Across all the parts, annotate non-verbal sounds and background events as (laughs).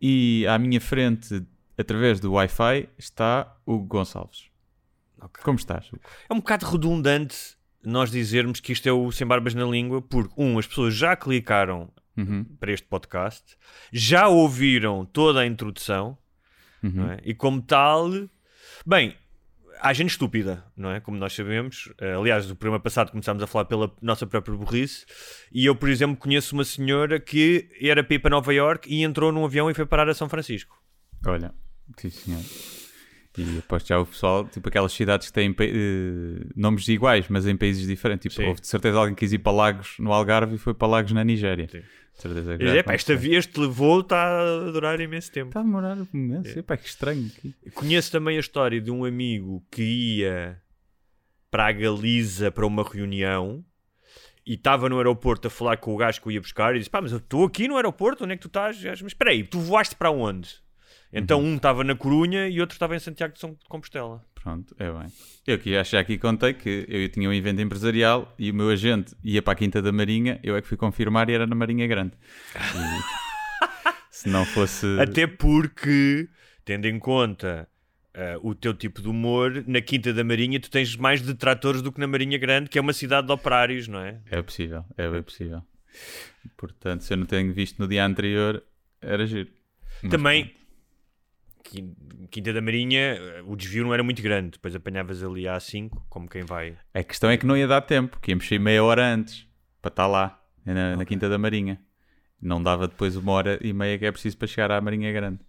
e à minha frente, através do Wi-Fi, está o Gonçalves. Ok. Como estás, Hugo? É um bocado redundante nós dizermos que isto é o Sem Barbas na Língua, porque, um, as pessoas já clicaram Uhum, para este podcast, já ouviram toda a introdução, uhum. é? e como tal, bem, há gente estúpida, não é? Como nós sabemos. Eh, Aliás, no programa passado começámos a falar pela nossa própria burrice, e eu, por exemplo, conheço uma senhora que era para ir para Nova York e entrou num avião e foi parar a São Francisco. Olha, sim senhor. E aposto já o pessoal, tipo aquelas cidades que têm eh, nomes iguais, mas em países diferentes. Tipo, Sim. houve de certeza alguém que quis ir para Lagos no Algarve e foi para Lagos na Nigéria. Sim. Certeza que E, epá, esta aconteceu. via este levou está a durar imenso tempo. Está a demorar um É. Epá, que estranho. aqui. Conheço também a história de um amigo que ia para a Galiza para uma reunião e estava no aeroporto a falar com o gajo que o ia buscar e disse: Pá, mas eu estou aqui no aeroporto, onde é que tu estás? Mas espera aí, tu voaste para onde? Então um estava na Corunha e outro estava em Santiago de São de Compostela. Pronto, é bem. Eu acho que já aqui contei que eu tinha um evento empresarial e o meu agente ia para a Quinta da Marinha, eu é que fui confirmar e era na Marinha Grande. E se não fosse. Até porque, tendo em conta ah, o teu tipo de humor, na Quinta da Marinha tu tens mais detratores do que na Marinha Grande, que é uma cidade de operários, não é? É possível, é bem possível. Portanto, se eu não tenho visto no dia anterior, era giro. Mas Também, Quin- Quinta da Marinha, eh, o desvio não era muito grande. Depois apanhavas ali a A5, como quem vai. A questão é que não ia dar tempo, que íamos sair meia hora antes para estar lá, na, na Quinta da Marinha. Não dava depois uma hora e meia que é preciso para chegar à Marinha Grande.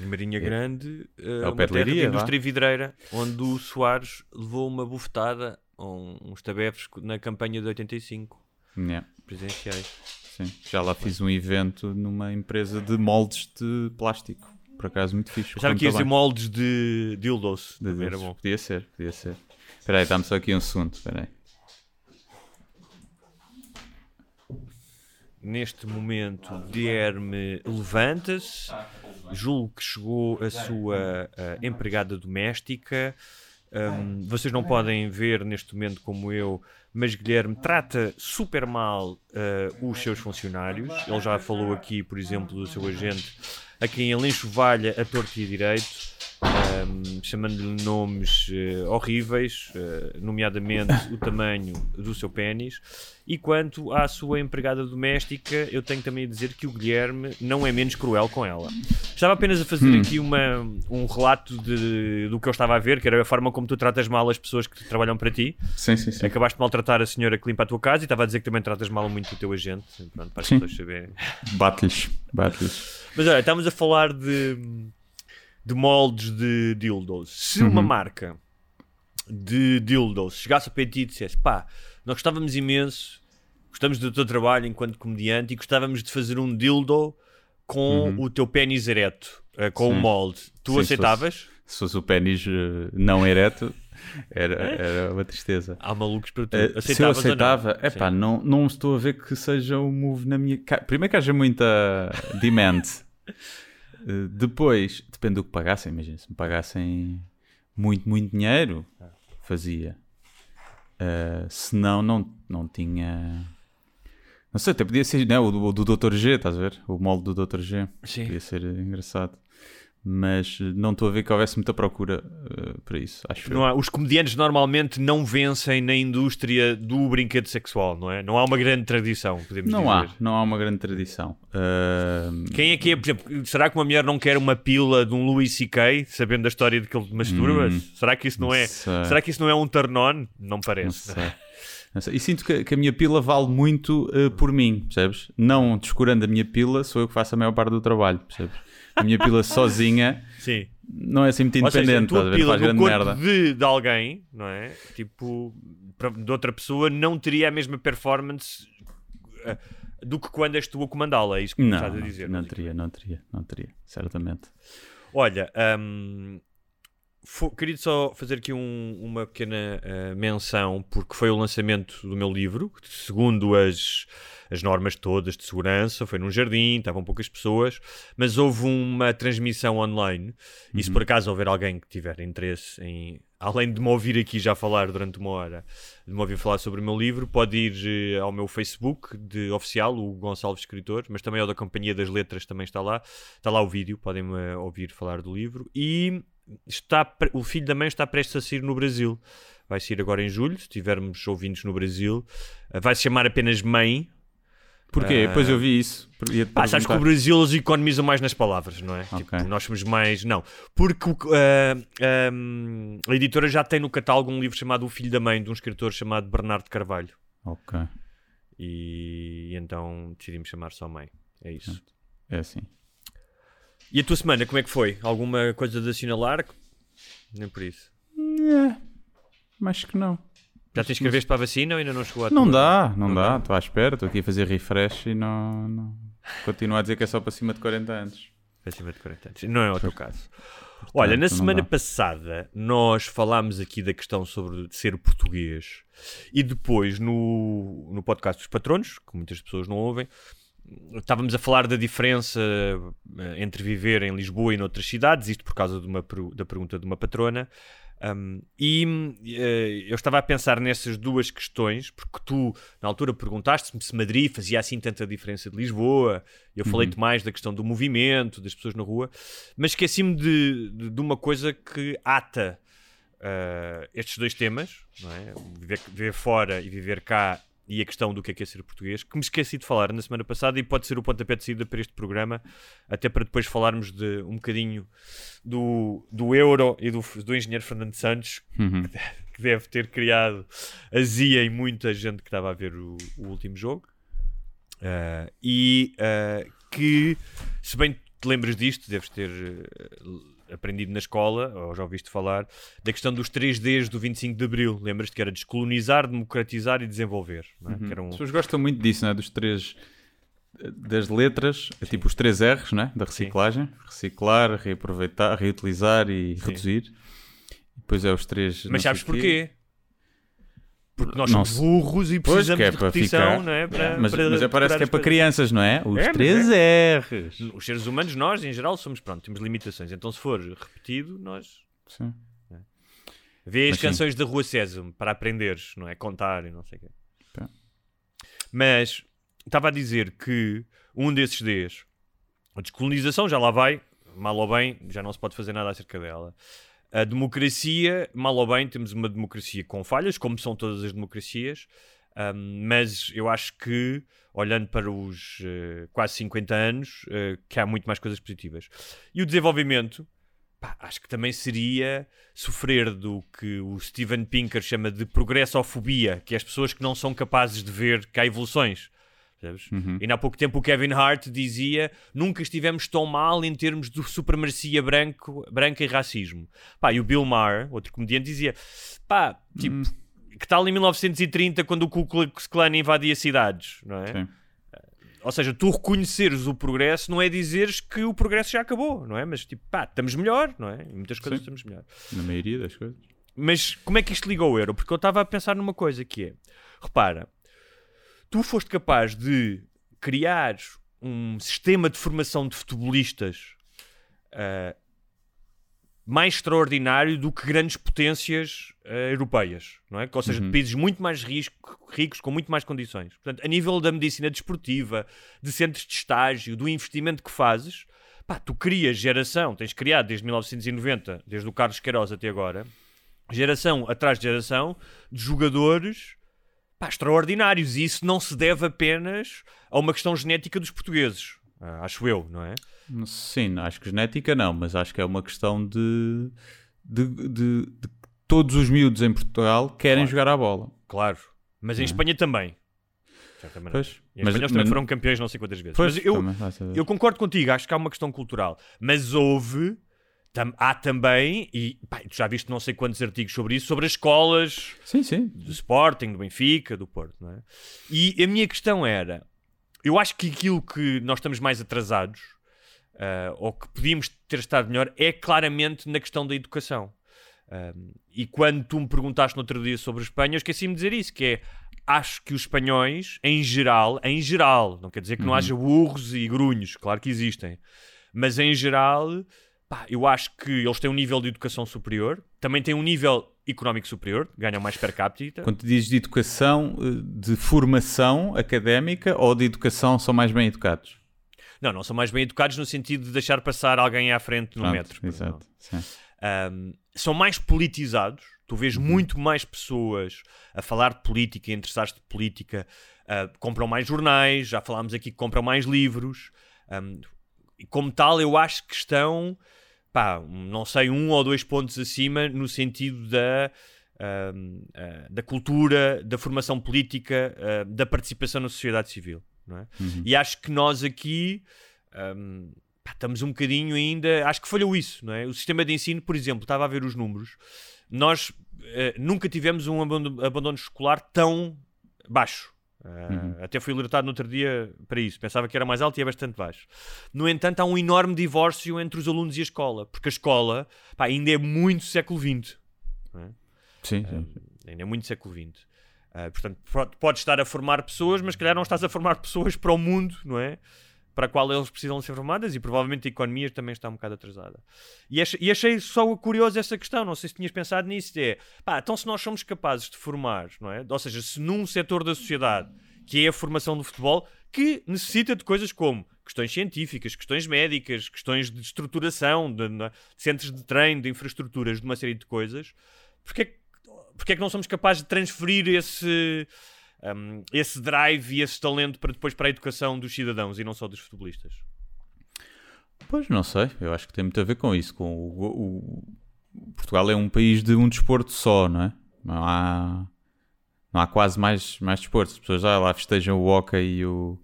Em Marinha Grande, eh, ao uma terra de indústria vidreira, onde o Soares levou uma bufetada, uns tabefes na campanha de 85, Yeah, presidenciais. sim. Já lá fiz um evento numa empresa de moldes de plástico. Por acaso, muito fixe. Pensava que ia ser moldes de dildos. De era bom. Podia ser, podia ser. Espera aí, dá-me só aqui um segundo. Espera aí. Neste momento, Guilherme levanta-se, julgo que chegou a sua ah, empregada doméstica. Hum, vocês não podem ver neste momento como eu, mas Guilherme trata super mal ah, os seus funcionários. Ele já falou aqui, por exemplo, do seu agente, a quem ele enxovalha a torto e a direito, hum, chamando-lhe nomes eh, horríveis, eh, nomeadamente o tamanho do seu pênis. E quanto à sua empregada doméstica, eu tenho também a dizer que o Guilherme não é menos cruel com ela. Estava apenas a fazer aqui uma, um relato de, do que eu estava a ver, que era a forma como tu tratas mal as pessoas que trabalham para ti. Sim, sim, sim. Acabaste de maltratar a senhora que limpa a tua casa e estava a dizer que também tratas mal muito o teu agente. Pronto, para as pessoas saberem. Bate-lhes. Bate-lhes. Mas olha, estamos a falar de, de moldes de dildos. Se uma marca de dildos chegasse para ti e dissesse pá, nós gostávamos imenso, gostamos do teu trabalho enquanto comediante e gostávamos de fazer um dildo com o teu pênis ereto, eh, com o Sim. molde. Tu Sim, se aceitavas? Se fosse o pênis eh, não ereto, era, era uma tristeza. Há malucos para tu. Eh, se eu Aceitavas aceitava, é pá, não, não estou a ver que seja um move na minha. Primeiro que haja muita demand. Eh, depois, depende do que pagassem. Imagina, se me pagassem muito, muito dinheiro, fazia. Eh, se não, não, não tinha. Não sei, até podia ser né, o, do, o do Dr. G, estás a ver? O molde do Dr. G. Sim. Podia ser engraçado. Mas eh, não estou a ver que houvesse muita procura uh, para isso, acho não há, Os comediantes normalmente não vencem na indústria do brinquedo sexual, não é? Não há uma grande tradição, podemos não dizer. Há, não há uma grande tradição. Uh... Quem é que é, por exemplo, será que uma mulher não quer uma pila de um Louis C.K., sabendo da história de que ele masturba? Hum, será que isso não, não é será que isso não é um turn-on? Não parece. Não sei. E sinto que, que, a minha pila vale muito uh, por mim, percebes? Não descurando a minha pila, sou eu que faço a maior parte do trabalho, percebes? A minha pila sozinha Sim. não é assim muito independente, Ou seja, a tua pila faz grande corpo merda. De, de alguém, não é? Tipo, de outra pessoa, não teria a mesma performance uh, do que quando és tu a comandá-la, é isso que não, estás a dizer. Não, não teria, não teria, não teria, certamente. Olha, um, queria só fazer aqui um, uma pequena uh, menção, porque foi o lançamento do meu livro, segundo as, as normas todas de segurança, foi num jardim, estavam poucas pessoas, mas houve uma transmissão online, e se por acaso houver alguém que tiver interesse em, além de me ouvir aqui já falar durante uma hora, de me ouvir falar sobre o meu livro, pode ir uh, ao meu Facebook de oficial, o Gonçalves Escritor, mas também ao da Companhia das Letras também está lá, está lá o vídeo, podem-me ouvir falar do livro, e está, o filho da mãe está prestes a sair no Brasil. Vai sair agora em julho, se tivermos ouvintes no Brasil. Uh, vai se chamar apenas Mãe. Porquê? Uh, Depois eu vi isso. Ah, sabes que o Brasil eles economizam mais nas palavras, não é? Okay. Tipo, nós somos mais. Não. Porque uh, um, a editora já tem no catálogo um livro chamado O Filho da Mãe, de um escritor chamado Bernardo Carvalho. Ok. E, e então decidimos chamar só Mãe. É isso. É assim. E a tua semana, como é que foi? Alguma coisa de assinalar? Nem por isso. É, acho que não. Já te inscreveste para a vacina ou ainda não chegou a Não dá, não, não dá. Estou à espera, estou aqui a fazer refresh e não, não... Continuo a dizer que é só para cima de 40 anos. Para cima de 40 anos. Não é o teu caso. Portanto, Olha, na semana passada nós falámos aqui da questão sobre ser português e depois no, no podcast dos patronos, que muitas pessoas não ouvem, estávamos a falar da diferença eh, entre viver em Lisboa e noutras cidades, isto por causa uma, da pergunta de uma patrona. Um, e uh, eu estava a pensar nessas duas questões, porque tu, na altura, perguntaste-me se Madrid fazia assim tanta diferença de Lisboa. Eu uhum. falei-te mais da questão do movimento, das pessoas na rua, mas esqueci-me de, de, de, uma coisa que ata uh, estes dois temas: é? viver, viver fora e viver cá e a questão do que é, que é ser português, que me esqueci de falar na semana passada e pode ser o pontapé de saída para este programa, até para depois falarmos de um bocadinho do, do Euro e do, do engenheiro Fernando Santos, uhum. (laughs) que deve ter criado azia em muita gente que estava a ver o, o último jogo. Uh, e uh, que, se bem te lembras disto, deves ter. Uh, aprendido na escola, ou já ouviste falar, da questão dos 3Ds do 25 de Abril. Lembras-te que era descolonizar, democratizar e desenvolver. É? Uhum. Eram... As pessoas gostam muito disso, não é? dos três das letras, é tipo os três R's né? da reciclagem: Sim. reciclar, reaproveitar, reutilizar e Sim. reduzir. Depois é os três. Mas sabes porquê? Porque nós somos burros e precisamos é de repetição, ficar... não é? Para, mas, para, mas é, parece que é para crianças, não é? Os é, três é. R's. Os seres humanos, nós, em geral, somos, pronto, temos limitações. Então, se for repetido, nós... Sim. É. Vê as mas, canções sim. da Rua Sésamo para aprenderes, não é? Contar e não sei o quê. Tá. Mas, estava a dizer que um desses Ds, a descolonização já lá vai, mal ou bem, já não se pode fazer nada acerca dela. A democracia, mal ou bem, temos uma democracia com falhas, como são todas as democracias, um, mas eu acho que, olhando para os uh, quase 50 anos, uh, que há muito mais coisas positivas. E o desenvolvimento, pá, acho que também seria sofrer do que o Steven Pinker chama de progressofobia, que é as pessoas que não são capazes de ver que há evoluções. Uhum. E há pouco tempo o Kevin Hart dizia nunca estivemos tão mal em termos de supremacia branco, branca e racismo. Pá, e o Bill Maher, outro comediante, dizia pá, tipo, uhum. que tal em 1930 quando o Ku Klux Klan invadia cidades, não é? Sim. Ou seja, tu reconheceres o progresso não é dizeres que o progresso já acabou, não é? Mas tipo, pá, estamos melhor, não é? Em muitas coisas Sim. estamos melhor. Na maioria das coisas. Mas como é que isto liga ao euro? Porque eu estava a pensar numa coisa que é, repara, tu foste capaz de criar um sistema de formação de futebolistas uh, mais extraordinário do que grandes potências uh, europeias, não é? Ou seja, uhum. países muito mais risco, ricos, com muito mais condições. Portanto, a nível da medicina desportiva, de centros de estágio, do investimento que fazes, pá, tu crias geração, tens criado desde 1990, desde o Carlos Queiroz até agora, geração atrás de geração de jogadores pá, extraordinários. E isso não se deve apenas a uma questão genética dos portugueses, ah, acho eu, não é? Sim, acho que genética não, mas acho que é uma questão de, de, de, de todos os miúdos em Portugal querem Claro. jogar à bola. Claro. Mas em Espanha também. Pois, E em mas- Espanha eles também mas- foram campeões não sei quantas vezes. Pois, mas eu, também, eu concordo contigo, acho que há uma questão cultural. Mas houve, tam- há também, e pá, tu já viste não sei quantos artigos sobre isso, sobre as escolas Sim, sim. do Sporting, do Benfica, do Porto, não é? E a minha questão era, eu acho que aquilo que nós estamos mais atrasados, ah, ou que podíamos ter estado melhor, é claramente na questão da educação. Um, e quando tu me perguntaste no outro dia sobre a Espanha, eu esqueci-me de dizer isso, que é, acho que os espanhóis, em geral, em geral, não quer dizer que não haja burros e grunhos, claro que existem, mas em geral, pá, eu acho que eles têm um nível de educação superior, também têm um nível económico superior, ganham mais per capita. Quando dizes de educação, eh, de formação académica ou de educação são mais bem educados? Não, não são mais bem educados no sentido de deixar passar alguém à frente no Pronto, metro. Exato. Um, são mais politizados. Tu vês muito mais pessoas a falar de política, a interessar-se de política, uh, compram mais jornais, já falámos aqui que compram mais livros. Um, e como tal, eu acho que estão, pá, não sei, um ou dois pontos acima no sentido da, um, uh, da cultura, da formação política, uh, da participação na sociedade civil. É? E acho que nós aqui. um, pá, estamos um bocadinho ainda. Acho que falhou isso, não é? O sistema de ensino, por exemplo, estava a ver os números. Nós eh, nunca tivemos um abandono, abandono escolar tão baixo. Eh, Até fui alertado no outro dia para isso. Pensava que era mais alto e é bastante baixo. No entanto, há um enorme divórcio entre os alunos e a escola, porque a escola pá, ainda é muito século XX. Sim, sim. Ainda é muito século XX. Ah, portanto, po- podes estar a formar pessoas, mas se calhar não estás a formar pessoas para o mundo, não é? Para a qual eles precisam ser formadas e provavelmente a economia também está um bocado atrasada. E achei, e achei só curioso essa questão, não sei se tinhas pensado nisso, é, pá, então se nós somos capazes de formar, não é? Ou seja, se num setor da sociedade, que é a formação do futebol, que necessita de coisas como questões científicas, questões médicas, questões de estruturação, de, é? de centros de treino, de infraestruturas, de uma série de coisas, porque é que porque é que não somos capazes de transferir esse, um, esse drive e esse talento para depois para a educação dos cidadãos e não só dos futebolistas? Pois não sei, eu acho que tem muito a ver com isso. Com o, o- Portugal é um país de um desporto só, não é? Não há, não há quase mais, mais desportos. As pessoas já lá festejam o hockey e o,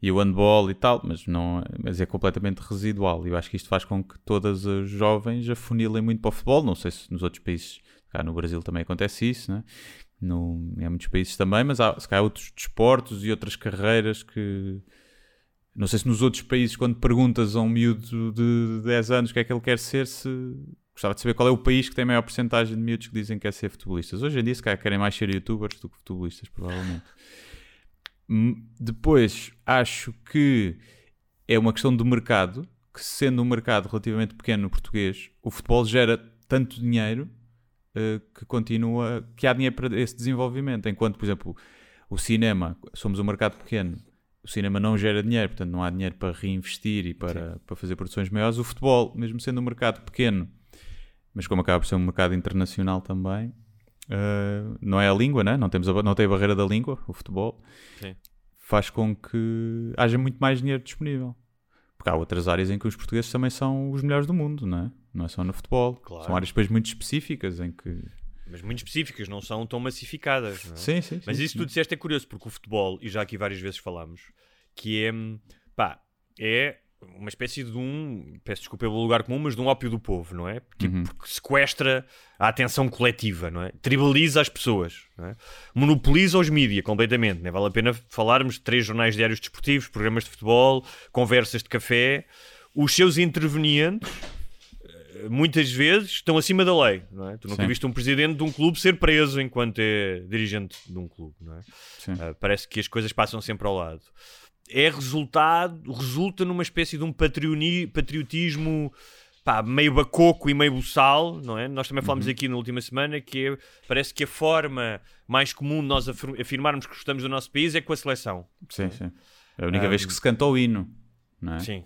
e o handball e tal, mas, não, mas é completamente residual. E eu acho que isto faz com que todas as jovens afunilem muito para o futebol. Não sei se nos outros países, cá no Brasil também acontece isso, né? No, em muitos países também, mas há, se calhar, outros desportos e outras carreiras que. Não sei se nos outros países, quando perguntas a um miúdo de 10 anos o que é que ele quer ser, se gostava de saber qual é o país que tem a maior porcentagem de miúdos que dizem que quer ser futebolistas. Hoje em dia, se calhar, querem mais ser youtubers do que futebolistas, provavelmente. Depois, acho que é uma questão do mercado, que sendo um mercado relativamente pequeno no português, o futebol gera tanto dinheiro eh, que continua, que há dinheiro para esse desenvolvimento. Enquanto, por exemplo, o cinema, somos um mercado pequeno, o cinema não gera dinheiro, portanto não há dinheiro para reinvestir e para, para fazer produções maiores. O futebol, mesmo sendo um mercado pequeno, mas como acaba por ser um mercado internacional também, eh, não é a língua, né? não, temos a, não tem a barreira da língua, o futebol, Sim. faz com que haja muito mais dinheiro disponível. Porque há outras áreas em que os portugueses também são os melhores do mundo, não é? Não é só no futebol. Claro. São áreas depois muito específicas em que. Mas muito específicas, não são tão massificadas. é? Sim, sim. Mas sim, isso sim. que tu disseste é curioso, porque o futebol, e já aqui várias vezes falámos, que é, pá, é uma espécie de um, peço desculpa pelo lugar comum, mas de um ópio do povo, não é? Porque, Uhum. porque sequestra a atenção coletiva, não é? Tribaliza as pessoas, não é? Monopoliza os mídias completamente, não é? Vale a pena falarmos de três jornais diários desportivos, programas de futebol, conversas de café. Os seus intervenientes muitas vezes estão acima da lei, não é? Tu nunca Sim. viste um presidente de um clube ser preso enquanto é dirigente de um clube, não é? Ah, parece que as coisas passam sempre ao lado. É resultado, resulta numa espécie de um patriotismo pá, meio bacoco e meio buçal, não é? Nós também Uhum. falámos aqui na última semana que é- parece que a forma mais comum de nós afir- afirmarmos que gostamos do nosso país é com a seleção. Sim, sim. É a única Ah, vez que se canta o hino, não é? Sim.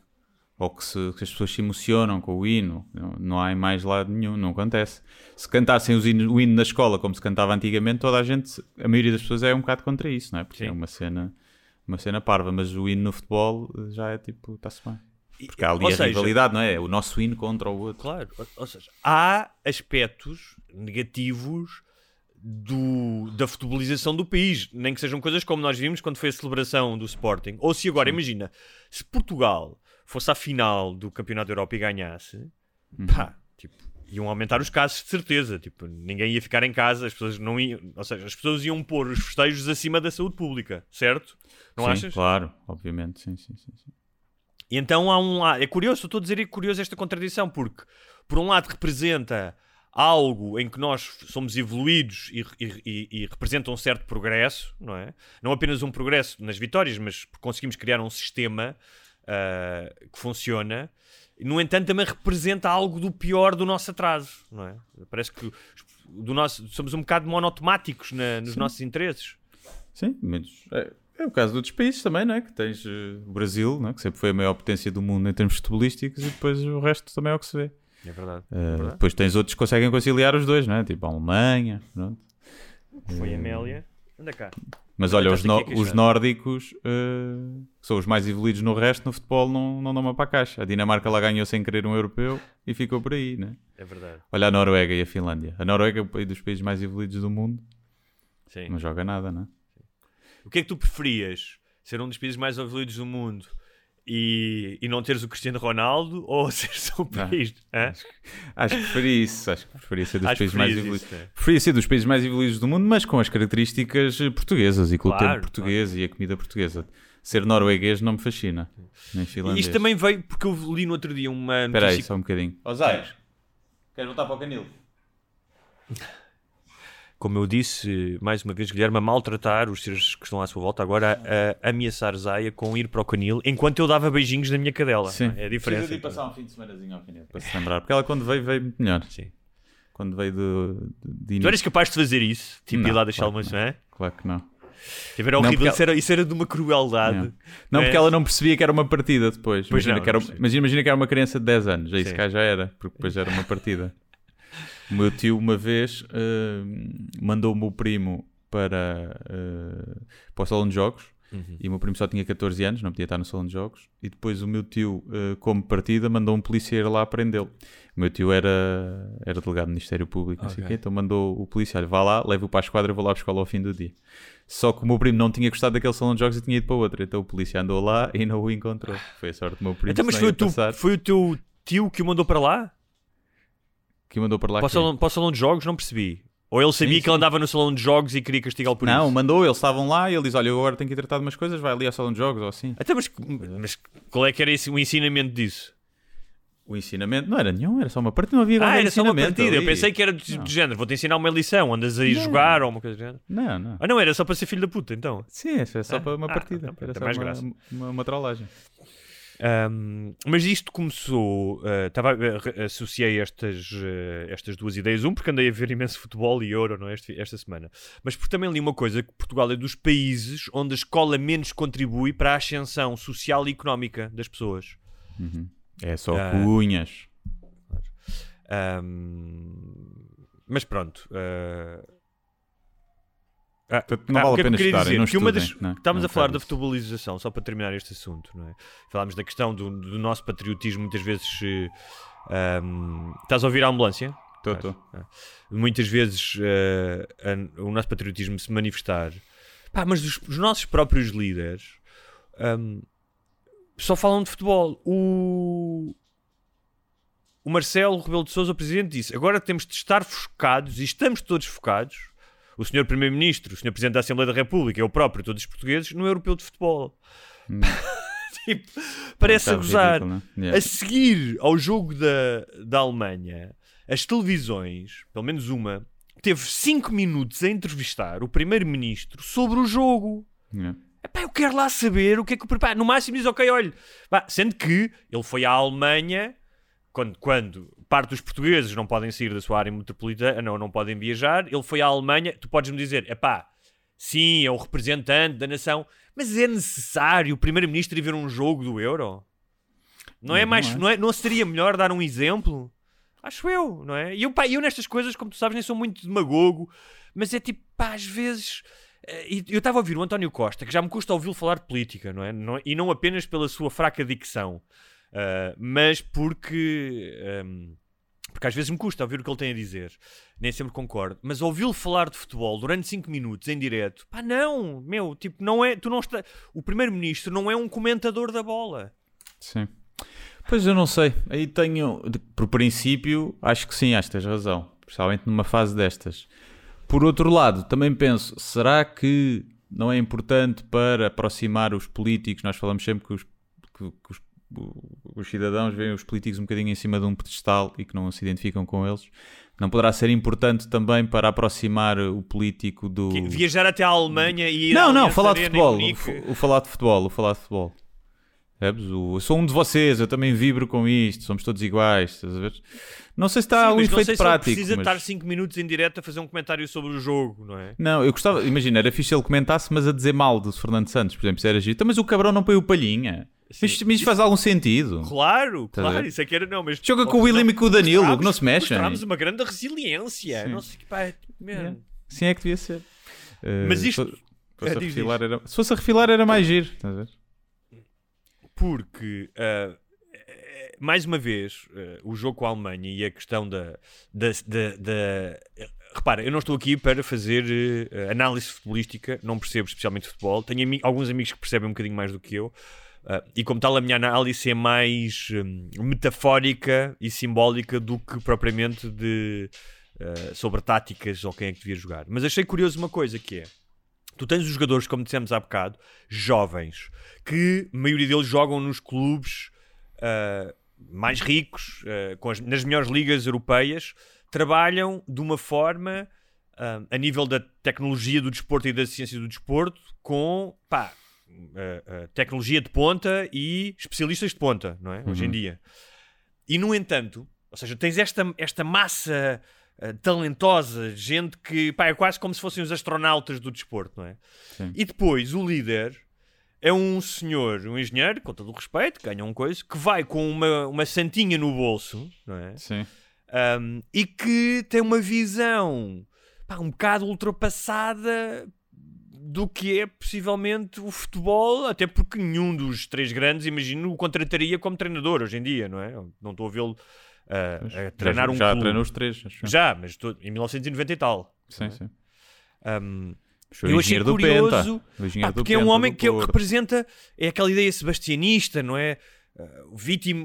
Ou que, se- que as pessoas se emocionam com o hino. Não, não há em mais lado nenhum, não acontece. Se cantassem os hinos- o hino na escola como se cantava antigamente, toda a gente, a maioria das pessoas é um bocado contra isso, não é? Porque Sim. é uma cena, uma cena parva, mas o hino no futebol eh, já é tipo, está-se bem. Porque há ali Ou a seja, rivalidade, não é? O nosso hino contra o outro. Claro, ou, ou seja, há aspectos negativos do, da futebolização do país, nem que sejam coisas como nós vimos quando foi a celebração do Sporting. Ou se agora, imagina, se Portugal fosse à final do Campeonato da Europa e ganhasse, Uhum. pá, tipo, iam aumentar os casos de certeza. Tipo, ninguém ia ficar em casa, as pessoas não iam, ou seja, as pessoas iam pôr os festejos acima da saúde pública, certo? Não sim, achas? claro, obviamente, sim, sim, sim. sim. E então há um lado. É curioso, estou a dizer é curioso esta contradição, porque por um lado representa algo em que nós somos evoluídos e, e- e- e representa um certo progresso, não é? Não apenas um progresso nas vitórias, mas conseguimos criar um sistema ah, que funciona. No entanto, também representa algo do pior do nosso atraso, não é? Parece que do nosso, somos um bocado monotemáticos na- nos nossos interesses. Sim, menos. É, é o caso de outros países também, não é? Que tens eh, o Brasil, não é? que sempre foi a maior potência do mundo em termos futebolísticos, e depois o resto também é o que se vê. É verdade. Eh, depois tens outros que conseguem conciliar os dois, não é? Tipo a Alemanha, pronto. Foi a Amélia. Anda cá. Mas olha, os, aqui a queixar. os nórdicos que são os mais evoluídos no resto, no futebol, não, não dão uma para a caixa. A Dinamarca lá ganhou sem querer um europeu e ficou por aí, né? É verdade. Olha a Noruega e a Finlândia. A Noruega é país dos países mais evoluídos do mundo, Sim. não joga nada, né? O que é que tu preferias? Ser um dos países mais evoluídos do mundo e, e não teres o Cristiano Ronaldo (laughs) ou ser só um país? Hã? Acho que preferia isso. Acho que preferia ser dos Acho que países mais evoluídos. isso, né? Preferia ser dos países mais evoluídos do mundo, mas com as características portuguesas e com Claro, o tempo português e a comida portuguesa. Ser norueguês não me fascina. Nem E finlandês. isto também veio porque eu li no outro dia uma Espera aí, notícia. só um bocadinho. Ó Zé, queres voltar para o canil? Como eu disse, mais uma vez, Guilherme, a maltratar os seres que estão à sua volta, agora a, a ameaçar Zaya com ir para o canil enquanto eu dava beijinhos na minha cadela. Sim. é? A diferença. Precisa de ir passar um fim de semanazinho ao canil, para se lembrar. Porque ela quando veio, veio muito melhor. Sim. Quando veio do, de, de Tu eras capaz de fazer isso? Tipo, ir Não, lá deixar claro uma. Não é? Claro que não. Tipo, era horrível. Isso, era, isso era de uma crueldade. Não, não É. porque ela não percebia que era uma partida depois. Pois Imagina, não, que era, mas imagina que era uma criança de 10 anos. Aí se cá já era, porque depois era uma partida. O meu tio, uma vez, eh, mandou o meu primo para, eh, para o salão de jogos. Uhum. E o meu primo só tinha 14 anos, não podia estar no salão de jogos. E depois o meu tio, eh, como partida, mandou um polícia ir lá prendê-lo. O meu tio era, era delegado do Ministério Público, não sei o quê, então mandou o polícia, olha, vá lá, leva-o para a esquadra, vou lá buscá-lo ao fim do dia. Só que o meu primo não tinha gostado daquele salão de jogos e tinha ido para outro. Então o polícia andou lá e não o encontrou. Foi a sorte do meu primo. Então, mas foi o, passar, foi o teu tio que o mandou para lá? Que mandou para lá. Para o, salão, para o salão de jogos? Não percebi. Ou ele sabia Sim, que ele andava no salão de jogos e queria castigá-lo por Não, isso? mandou, eles estavam lá e ele diz: Olha, eu agora tenho que ir tratar de umas coisas, vai ali ao salão de jogos ou assim. Até, mas, mas qual é que era esse, o ensinamento disso? O ensinamento não era nenhum, era só uma partida, não havia Ah, era só uma partida. Eu ali. pensei que era do, Não. do género. Vou-te ensinar uma lição. Andas aí a Não. jogar ou uma coisa do género. Não, não. Ah, não, era só para ser filho da puta, então. Sim, isso é só Ah, para uma ah, partida. então, era tem só mais uma, graça. uma, uma trollagem. Ahm, mas isto começou. ah, tava, ah, associei estas, ah, estas duas ideias. Um, porque andei a ver imenso futebol e euro não é, este- esta semana. Mas porque também li uma coisa: que Portugal é dos países onde a escola menos contribui para a ascensão social e económica das pessoas. É só Ah. cunhas. Ahm, mas pronto. ah, ah, não ah, vale que a é pena estudar, dizer? não que uma das, não é? estávamos Não a falar da futebolização, só para terminar este assunto, não é? Falámos da questão do, do nosso patriotismo, muitas vezes. eh, ahm, estás a ouvir a ambulância? Estou, estou. Muitas vezes eh, a- o nosso patriotismo se manifestar. Pá, mas os, os nossos próprios líderes ahm, só falam de futebol. O, o Marcelo Rebelo de Sousa, o presidente, disse: agora temos de estar focados e estamos todos focados. O senhor Primeiro-Ministro, o senhor Presidente da Assembleia da República, eu próprio, todos os portugueses, no Europeu de Futebol. (laughs) tipo, parece a Um bocado gozar. ridículo, não é? Yeah. A seguir ao jogo da, da Alemanha, as televisões, pelo menos uma, teve 5 minutos a entrevistar o Primeiro-Ministro sobre o jogo. Yeah. Epá, eu quero lá saber o que é que o prepara. No máximo diz, ok, olha. Sendo que ele foi à Alemanha quando, quando parte dos portugueses não podem sair da sua área metropolitana, não, não podem viajar. Ele foi à Alemanha. Tu podes-me dizer, epá, sim, é o representante da nação, mas é necessário o primeiro-ministro ir ver um jogo do Euro? Não é Eu mais, não não, é, não seria melhor dar um exemplo? Acho eu, não é? E eu, pá, eu nestas coisas, como tu sabes, nem sou muito demagogo, mas é tipo, pá, às vezes. eh, Eu estava a ouvir o António Costa, que já me custa ouvi-lo falar de política, não é? Não- e não apenas pela sua fraca dicção, ah, mas porque. ahm, porque às vezes me custa ouvir o que ele tem a dizer. Nem sempre concordo. Mas ouvi-lo falar de futebol durante 5 minutos em direto, pá, não, meu, tipo, não é. Tu não está, o primeiro-ministro não é um comentador da bola. Sim. Pois eu não sei. Aí tenho. Por princípio, acho que sim, acho que tens razão. Principalmente numa fase destas. Por outro lado, também penso: será que não é importante para aproximar os políticos? Nós falamos sempre que os, que- que os, os cidadãos veem os políticos um bocadinho em cima de um pedestal e que não se identificam com eles. Não poderá ser importante também para aproximar o político do. Que- Viajar até à Alemanha e ir Não, não, falar de futebol. O, o falar de futebol, o falar de futebol. O- eu sou um de vocês, eu também vibro com isto, somos todos iguais, estás a ver? Não sei se está Sim, um não efeito se prático. precisa mas- estar 5 minutos em direto a fazer um comentário sobre o jogo, não é? Não, eu gostava, imagina, era fixe se ele comentasse, mas a dizer mal do Fernando Santos, por exemplo, isso era giro. Então, Mas o cabrão não põe o palhinha. Mas, mas faz algum sentido. Claro, a claro, isso é que era não, mas Joga com o William e com o Danilo, que não se mexem. Mostramos uma grande resiliência. Sim. Não sei que pá, é man. Yeah. Sim, é que devia ser. Eh, Mas isto- se fosse É, a diz, refilar era- Se fosse a refilar era mais giro, estás a ver? Porque, ah, eh, mais uma vez, eh, o jogo com a Alemanha e a questão da. da, da, da- Repara, eu não estou aqui para fazer eh, análise futebolística, não percebo especialmente futebol. Tenho ami- alguns amigos que percebem um bocadinho mais do que eu. Ah, e como tal, a minha análise é mais hum, metafórica e simbólica do que propriamente de, ah, sobre táticas ou quem é que devia jogar. Mas achei curioso uma coisa que é. Tu tens os jogadores, como dissemos há bocado, jovens, que a maioria deles jogam nos clubes ah, mais ricos, as- nas melhores ligas europeias, trabalham de uma forma, a nível da tecnologia do desporto e da ciência do desporto, com pá, ah, ah, tecnologia de ponta e especialistas de ponta, não é? Hoje em dia. E no entanto, ou seja, tens esta, esta massa ah, talentosa, gente que pá, é quase como se fossem os astronautas do desporto, não é? Sim. E depois o líder é um senhor, um engenheiro, com todo o respeito, ganha um coisa, que vai com uma, uma santinha no bolso, não é? Sim. Um, e que tem uma visão pá, um bocado ultrapassada do que é possivelmente o futebol, até porque nenhum dos três grandes, imagino, o contrataria como treinador hoje em dia, não é? Não estou a vê-lo uh, a treinar já, um Já clube. treinou os três, acho. Já, mas estou- em 1990 e tal. Sim, sim. Um, eu achei curioso, pá, do porque é um homem que, que Porto. representa é aquela ideia sebastianista, não é? Ah, o vítima,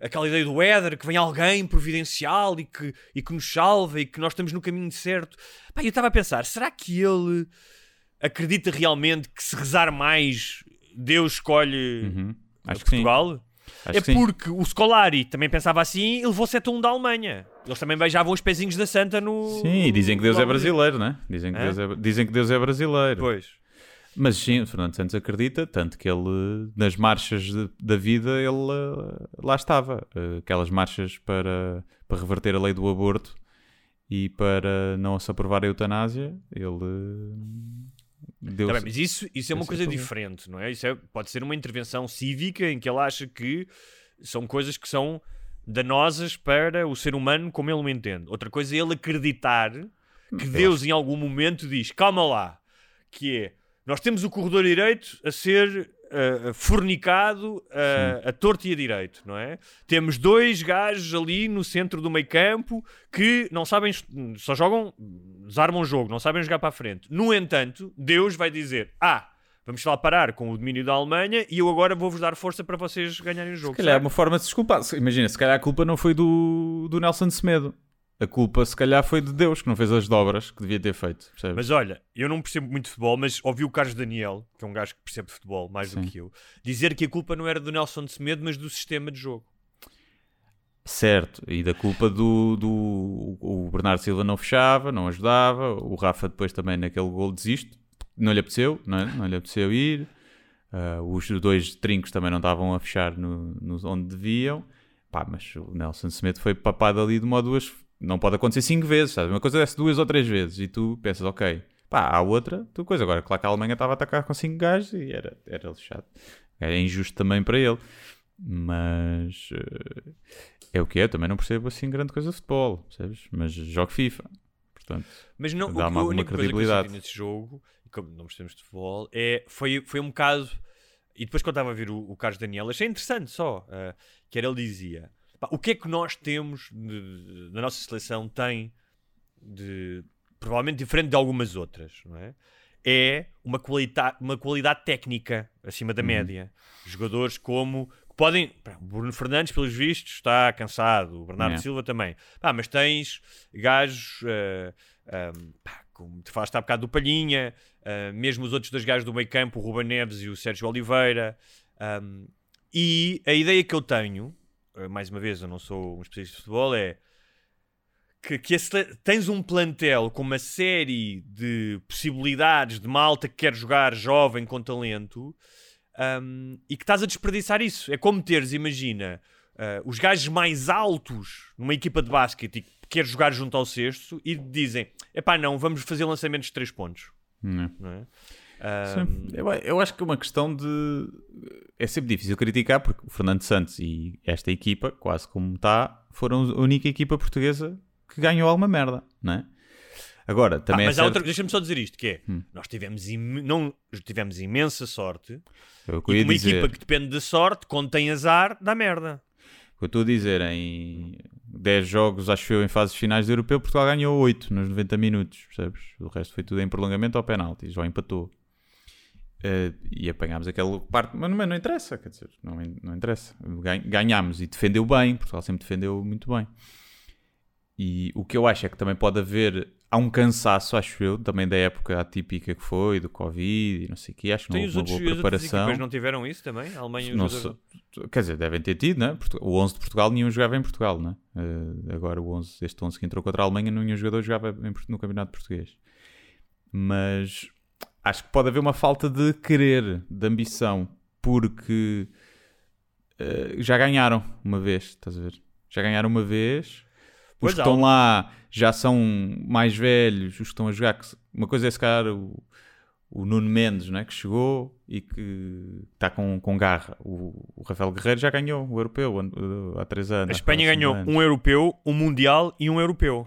aquela ideia do Éder, que vem alguém providencial e que, e que nos salva e que nós estamos no caminho certo. Pá, eu estava a pensar, será que ele acredita realmente que se rezar mais Deus escolhe Uhum. Acho. Portugal? Acho é porque o Scolari também pensava assim e levou 7 a 1 da Alemanha. Eles também beijavam os pezinhos da Santa no. Sim, e dizem que Deus é brasileiro, né? Dizem que, Hã? Deus é, dizem que Deus é brasileiro. Pois. Mas sim, o Fernando Santos acredita, tanto que ele, nas marchas de- da vida, ele eh, lá estava. Eh, Aquelas marchas para, para reverter a lei do aborto e para não se aprovar a eutanásia, ele deu Tá bem, mas isso, isso é uma coisa diferente, não é? Isso é- pode ser uma intervenção cívica em que ele acha que são coisas que são danosas para o ser humano como ele o entende. Outra coisa é ele acreditar que Deus em algum momento diz, calma lá, que é, nós temos o corredor direito a ser fornicado ah, a torto e a direito, não é? Temos dois gajos ali no centro do meio campo que não sabem, só jogam, desarmam o jogo, não sabem jogar para a frente. No entanto, Deus vai dizer, ah, vamos lá parar com o domínio da Alemanha e eu agora vou-vos dar força para vocês ganharem o jogo. Se calhar é uma forma de se desculpar. Imagina, se calhar a culpa não foi do, do Nelson Semedo. A culpa, se calhar, foi de Deus, que não fez as dobras que devia ter feito. Percebes? Mas olha, eu não percebo muito de futebol, mas ouvi o Carlos Daniel, que é um gajo que percebe de futebol mais Sim. do que eu, dizer que a culpa não era do Nelson de Semedo, mas do sistema de jogo. Certo, e da culpa do, do o Bernardo Silva não fechava, não ajudava, o Rafa depois também naquele gol desiste, não lhe apeteceu, não, é? não lhe apeteceu ir, Ah, os dois trincos também não estavam a fechar no, no- onde deviam, pá, mas o Nelson Semedo foi papado ali de uma ou duas, não pode acontecer cinco vezes, sabe? Uma coisa desse duas ou três vezes, e tu pensas, ok, pá, há outra, tu coisa, agora, claro que a Alemanha estava a atacar com cinco gajos e era, era lixado, era injusto também para ele. Mas eh, é o que é, também não percebo assim grande coisa de futebol, percebes? Mas jogo FIFA, portanto, Mas não, o, dá-me a alguma credibilidade. nesse jogo, e como não percebemos de futebol, é, foi, foi um bocado. E depois, quando estava a ver o, o Carlos Daniel, achei interessante só. ah, que era ele dizia: "Pá, o que é que nós temos de- na nossa seleção tem de provavelmente diferente de algumas outras, não é? É uma qualidade, uma qualidade técnica acima da média. Jogadores como podem. O Bruno Fernandes, pelos vistos, está cansado. O Bernardo Yeah. Silva também. Pá, mas tens gajos. ah, ah, pá, como te falaste há bocado do Palhinha, ah, mesmo os outros dois gajos do meio campo, o Ruben Neves e o Sérgio Oliveira. Ahm, e a ideia que eu tenho, mais uma vez, eu não sou um especialista de futebol, é que, que sele- tens um plantel com uma série de possibilidades de malta que quer jogar jovem com talento ahm, e que estás a desperdiçar isso. É como teres, imagina, ah, os gajos mais altos numa equipa de basquete e que queres jogar junto ao sexto e dizem: epá, não, vamos fazer lançamentos de 3 pontos. não. Não é? Ahm, Eu, eu acho que é uma questão de. É sempre difícil criticar porque o Fernando Santos e esta equipa, quase como está, foram a única equipa portuguesa que ganhou alguma merda, não é? Agora, Ah, também mas é certo... outra, deixa-me só dizer isto: que é, nós tivemos, im- não, tivemos imensa sorte, É eu e uma dizer. equipa que depende de sorte, quando tem azar, dá merda. O que eu estou a dizer, em 10 jogos, acho eu, em fases finais do europeu, Portugal ganhou 8 nos 90 minutos, percebes? O resto foi tudo em prolongamento ou penaltis, ou empatou. Eh, e apanhámos aquele parte, mas não, mas não interessa, quer dizer, não, não interessa. Gan- Ganhámos e defendeu bem, Portugal sempre defendeu muito bem. E o que eu acho é que também pode haver, há um cansaço, acho eu, também da época atípica que foi, do Covid e não sei o que, acho que não houve uma boa preparação. equipas não tiveram isso também? A Alemanha e Não sei- quer dizer, devem ter tido, né? O 11 de Portugal nenhum jogava em Portugal, né? Eh, agora o 11, este 11 que entrou contra a Alemanha, nenhum jogador jogava em no Campeonato Português. Mas acho que pode haver uma falta de querer, de ambição, porque eh, já ganharam uma vez, estás a ver? Já ganharam uma vez. Pois Os que há estão lá já são mais velhos, os que estão a jogar. que Uma coisa é se calhar o, o Nuno Mendes, né, que chegou e que está com, com garra. O, o Rafael Guerreiro já ganhou o europeu ano- há três anos. A Espanha ganhou anos. um europeu, um mundial e um europeu.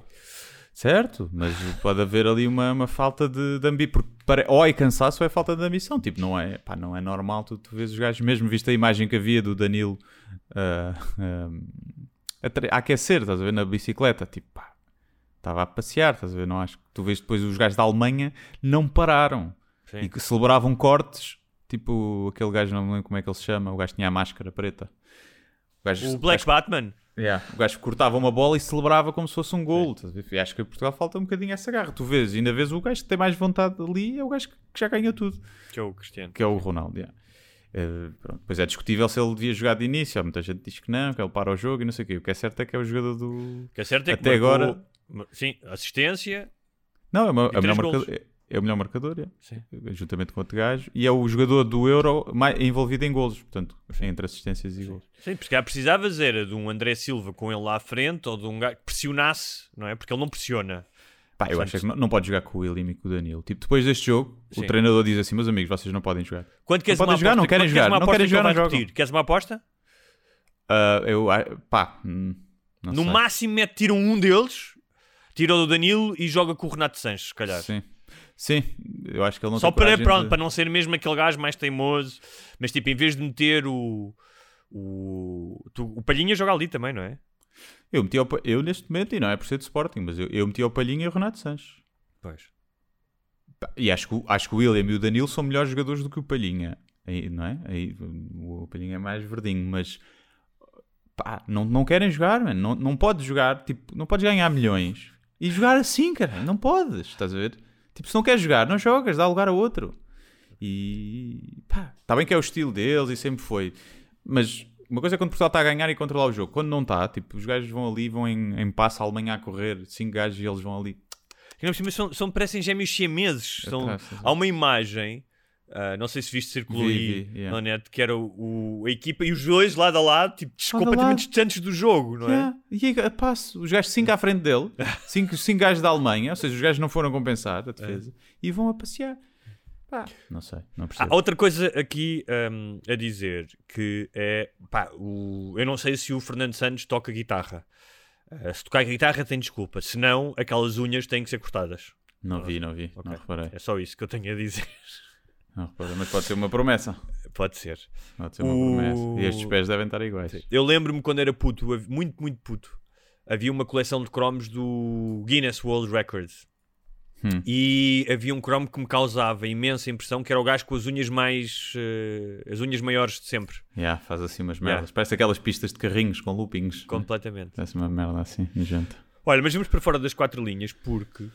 Certo, mas pode haver ali uma, uma falta de, de ambição. Porque pare- ou é cansaço ou é falta de ambição. Tipo, não é, pá, não é normal tu, tu vês os gajos, mesmo visto a imagem que havia do Danilo ah, ah, a, aquecer, estás a ver, na bicicleta. Tipo, pá, estava a passear, estás a ver? Não acho que tu vês depois os gajos da Alemanha não pararam Sim. e que celebravam cortes. Tipo, aquele gajo, não me lembro como é que ele se chama, o gajo tinha a máscara preta. O, gajo, O Black Batman. Yeah. O gajo cortava uma bola e celebrava como se fosse um ver? E acho que em Portugal falta um bocadinho essa garra. Tu vês, ainda vês o gajo que tem mais vontade ali, é o gajo que que já ganhou tudo, Que é o Cristiano. que é o Ronaldo. yeah. Eh, pronto. Pois é discutível se ele devia jogar de início. Há muita gente diz que não, que ele para o jogo e não sei o quê. O que é certo é que é o jogador do. O que é certo é que Até marcou- agora- Sim, assistência. Não, é, E é melhor marcador. É, é o melhor marcador, yeah. Sim. juntamente com outro gajo. E é o jogador do Euro mais envolvido em golos. Portanto, entre assistências e golos. Sim, porque cá precisavas era de um André Silva com ele lá à frente ou de um gajo que pressionasse, não é? Porque ele não pressiona. Pá, eu acho é que não, não pode jogar com o William e com o Danilo. Tipo, depois deste jogo, Sim. o treinador diz assim: meus amigos, vocês não podem jogar. Quando queres Não podem uma jogar, aposta, não querem jogar, queres uma não aposta querem que jogar, não jogam. Queres uma aposta? Ah, eu, pá, hum, não no sei. máximo mete, tira um deles, tira o do Danilo e joga com o Renato Sanches, se calhar. Sim. Sim, eu acho que ele não Só tem para, pronto, de- para não ser mesmo aquele gajo mais teimoso, mas tipo, em vez de meter o. O, tu- o Palhinha joga ali também, não é? Eu meti ao, eu neste momento, e não é por ser de Sporting, mas eu, eu meti ao Palhinha e ao Renato Sanches. Pois. E acho que, o- acho que o William e o Danilo são melhores jogadores do que o Palhinha. Aí, não é? Aí, o Palhinha é mais verdinho, mas pá, não, não querem jogar, mano. Não, não podes jogar, tipo, não podes ganhar milhões e jogar assim, cara. Não podes, estás a ver? Tipo, se não queres jogar, não jogas, dá lugar a outro. E pá, está bem que é o estilo deles e sempre foi. Mas uma coisa é quando Portugal está a ganhar e controlar o jogo. Quando não está, tipo, os gajos vão ali, vão em, em passo a Alemanha a correr, cinco gajos e eles vão ali. Mas são, são, parecem gêmeos siameses. São, Atrás, sim, sim. há uma imagem, ah, não sei se viste circulou Vi, yeah. na net, que era o, o- a equipa e os dois lado a lado, tipo, Lado completamente lado. distantes do jogo, não é? Yeah. E aí, a passo, os gajos 5 à frente dele, 5 (laughs) cinco, cinco gajos da Alemanha, ou seja, os gajos não foram compensar a defesa, e vão a passear. Não sei, não Há percebo. outra coisa aqui hum, a dizer que é pá, o, eu não sei se o Fernando Santos toca guitarra. Uh, se tocar guitarra tem desculpa, se não, aquelas unhas têm que ser cortadas. Não vi, não vi, Ok. não reparei. É só isso que eu tenho a dizer. Não reparei. Mas pode ser uma promessa. Pode ser. Pode ser uma O- promessa. E estes pés devem estar iguais. Eu lembro-me quando era puto, muito, muito puto, havia uma coleção de cromos do Guinness World Records. Hum. E havia um cromo que me causava imensa impressão, que era o gajo com as unhas mais. eh, as unhas maiores de sempre. Yeah, faz assim umas Yeah. merdas. Parece aquelas pistas de carrinhos com loopings. Completamente. Parece uma merda assim, nojenta. Olha, mas vamos para fora das quatro linhas porque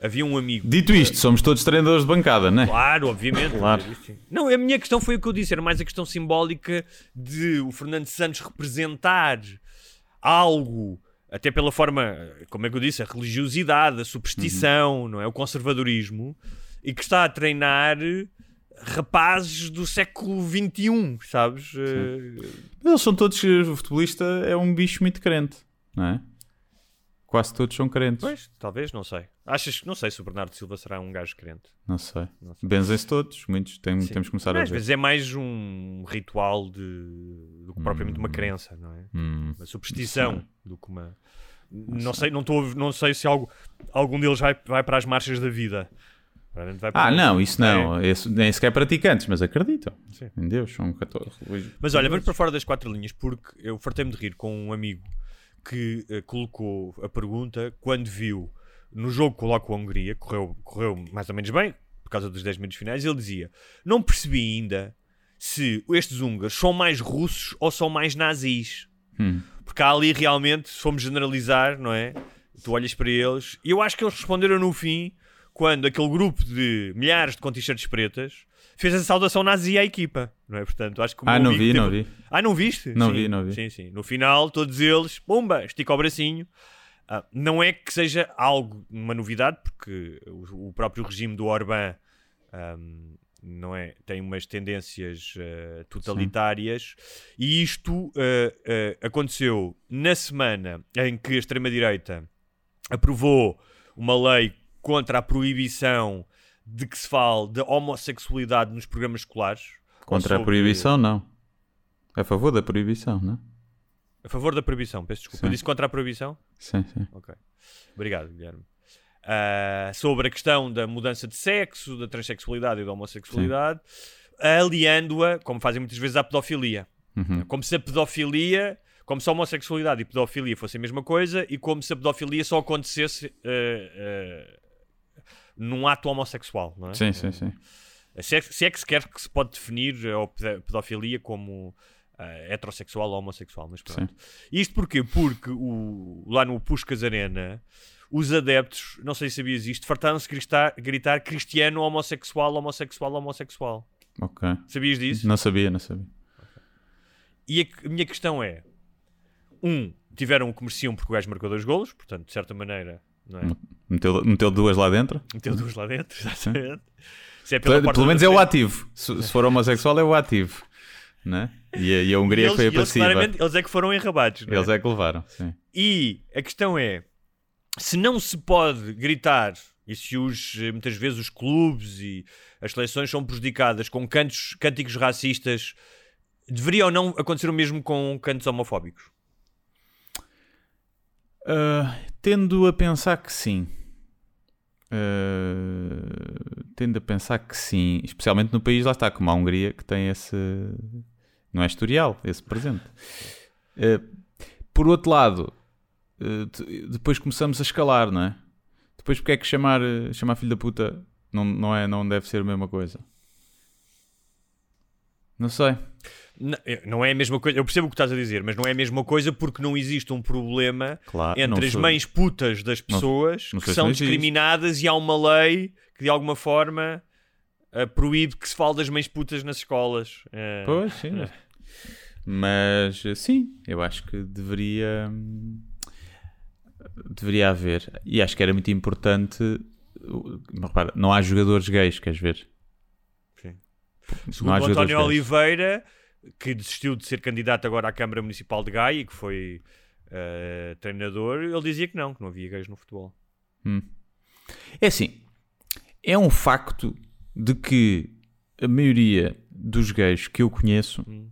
havia um amigo. Dito isto, somos todos treinadores de bancada, não é? Claro, obviamente. Claro. Não, a minha questão foi o que eu disse, era mais a questão simbólica de o Fernando Santos representar algo, até pela forma, como é que eu disse, a religiosidade, a superstição, não é? O conservadorismo, e que está a treinar rapazes do século XXI, sabes? Eh, Eles são todos. O futebolista é um bicho muito crente, não é? Quase todos são crentes. Pois, talvez, não sei. Achas que não sei se o Bernardo Silva será um gajo crente? Não sei. Não sei. Benzem-se todos. Muitos. Tem- temos que começar a às ver. vezes é mais um ritual de, do que propriamente uma crença, não é? Hum. Uma superstição do que uma. Não sei, não, tô, não sei se algo, algum deles vai, vai para as marchas da vida. Ah, não, isso não. É. Esse, nem sequer praticantes, mas acreditam. Sim. Em Deus, são 14 religiosos. Mas olha, vamos para fora das quatro linhas, porque eu fartei-me de rir com um amigo que eh, colocou a pergunta quando viu no jogo que coloca a Hungria, correu, correu mais ou menos bem, por causa dos 10 minutos finais, ele dizia: Não percebi ainda se estes húngaros são mais russos ou são mais nazis. Hum. Porque há ali realmente, se formos generalizar, não é? Tu olhas para eles, e eu acho que eles responderam no fim, quando aquele grupo de milhares de com t-shirts pretas fez a saudação nazi à equipa, não é? Portanto, acho que Ah, não vi, teve- não vi. ah, não viste? Não Sim, vi, não vi. Sim, sim. No final, todos eles, pumba, estica o bracinho. Ah, não é que seja algo, uma novidade, porque o, o próprio regime do Orbán ahm, não é, tem umas tendências ah, totalitárias e isto ah, ah, aconteceu na semana em que a extrema-direita aprovou uma lei contra a proibição de que se fale de homossexualidade nos programas escolares. Contra a sobre- proibição, não. A favor da proibição, não? A favor da proibição, peço desculpa. Sim. Eu disse contra a proibição? Sim, sim. Ok. Obrigado, Guilherme. Ah, sobre a questão da mudança de sexo, da transexualidade e da homossexualidade, aliando-a, como fazem muitas vezes, à pedofilia. Uhum. Como se a pedofilia, como se a homossexualidade e pedofilia fossem a mesma coisa e como se a pedofilia só acontecesse ah, ah, num ato homossexual, não é? Sim, sim, sim. Se é, se é que se quer que se pode definir a ped- pedofilia como ah, heterossexual ou homossexual, mas pronto. Isto porquê? Porque o, lá no Puscas Arena, os adeptos, não sei se sabias isto, fartaram-se gritar, gritar cristiano homossexual, homossexual, homossexual. Ok. Sabias disso? Não sabia, não sabia. E a, a minha questão é: um, tiveram o mereciam porque o gajo marcou dois golos, portanto, de certa maneira, não é? Meteu, meteu duas lá dentro? Meteu duas lá dentro, exatamente. Se é Pelo, pelo menos é o ativo. Se, se for homossexual, é o ativo. Né? E, a, e a Hungria E eles, foi a e eles, passiva. claramente, eles é que foram enrabados, é? Eles é que levaram, sim. E a questão é: se não se pode gritar, e se os, muitas vezes os clubes e as seleções são prejudicadas com cantos, cânticos racistas, deveria ou não acontecer o mesmo com cantos homofóbicos? Ah, tendo a pensar que sim. Ah, tendo a pensar que sim. Especialmente no país, lá está, como a Hungria, que tem esse. Não é historial, esse presente. Ah, por outro lado, depois começamos a escalar, não é? Depois, porque é que chamar, chamar filho da puta não, não, é, não deve ser a mesma coisa? Não sei. Não, eh, não é a mesma coisa, eu percebo o que estás a dizer, mas não é a mesma coisa porque não existe um problema Claro, não entre as sou- mães putas das Não- pessoas não que sei se são não existe. discriminadas e há uma lei que de alguma forma eh, proíbe que se fale das mães putas nas escolas. Eh, Pois, sim. Mas sim, eu acho que deveria deveria haver. E acho que era muito importante. uh, Repara, não há jogadores gays, queres ver? Sim. Não Segundo António gays. Oliveira, que desistiu de ser candidato agora à Câmara Municipal de Gaia e que foi eh, treinador, ele dizia que não, que não havia gays no futebol. Hum. É assim, é um facto de que a maioria dos gays que eu conheço Hum.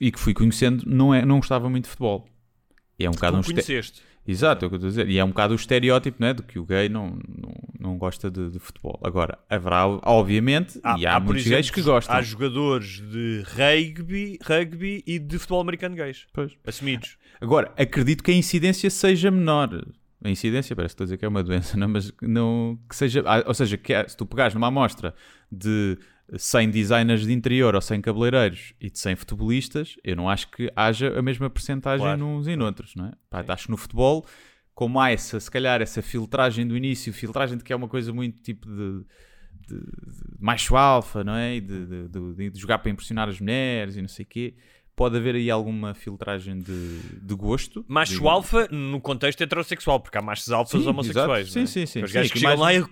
e que fui conhecendo não, é, não gostava muito de futebol. E é um bocado um Tu este- conheceste. Exato, é o que eu estou a dizer. E é um bocado o estereótipo não é? de que o gay não, não, não gosta de, de futebol. Agora, haverá, obviamente, e há, por muitos gays que gostam. Há jogadores de rugby, rugby e de futebol americano gays. Pois. Assumidos. Agora, acredito que a incidência seja menor. A incidência, parece que estou a dizer que é uma doença, não, mas não que seja. ah, Ou seja, que é- se tu pegares numa amostra de 100 designers de interior ou 100 cabeleireiros e de 100 futebolistas, eu não acho que haja a mesma percentagem Claro. nos e noutros, não é? Pá, acho que no futebol, como há essa, se calhar, essa filtragem do início, filtragem de que é uma coisa muito tipo de. de- de macho alfa, não é? E de- de jogar para impressionar as mulheres e não sei o quê. Pode haver aí alguma filtragem de, de gosto. Macho alfa no contexto heterossexual, porque há machos alfas Sim, homossexuais. exato. não é? Sim, sim, sim. Os Sim, gajos que que mais- lá e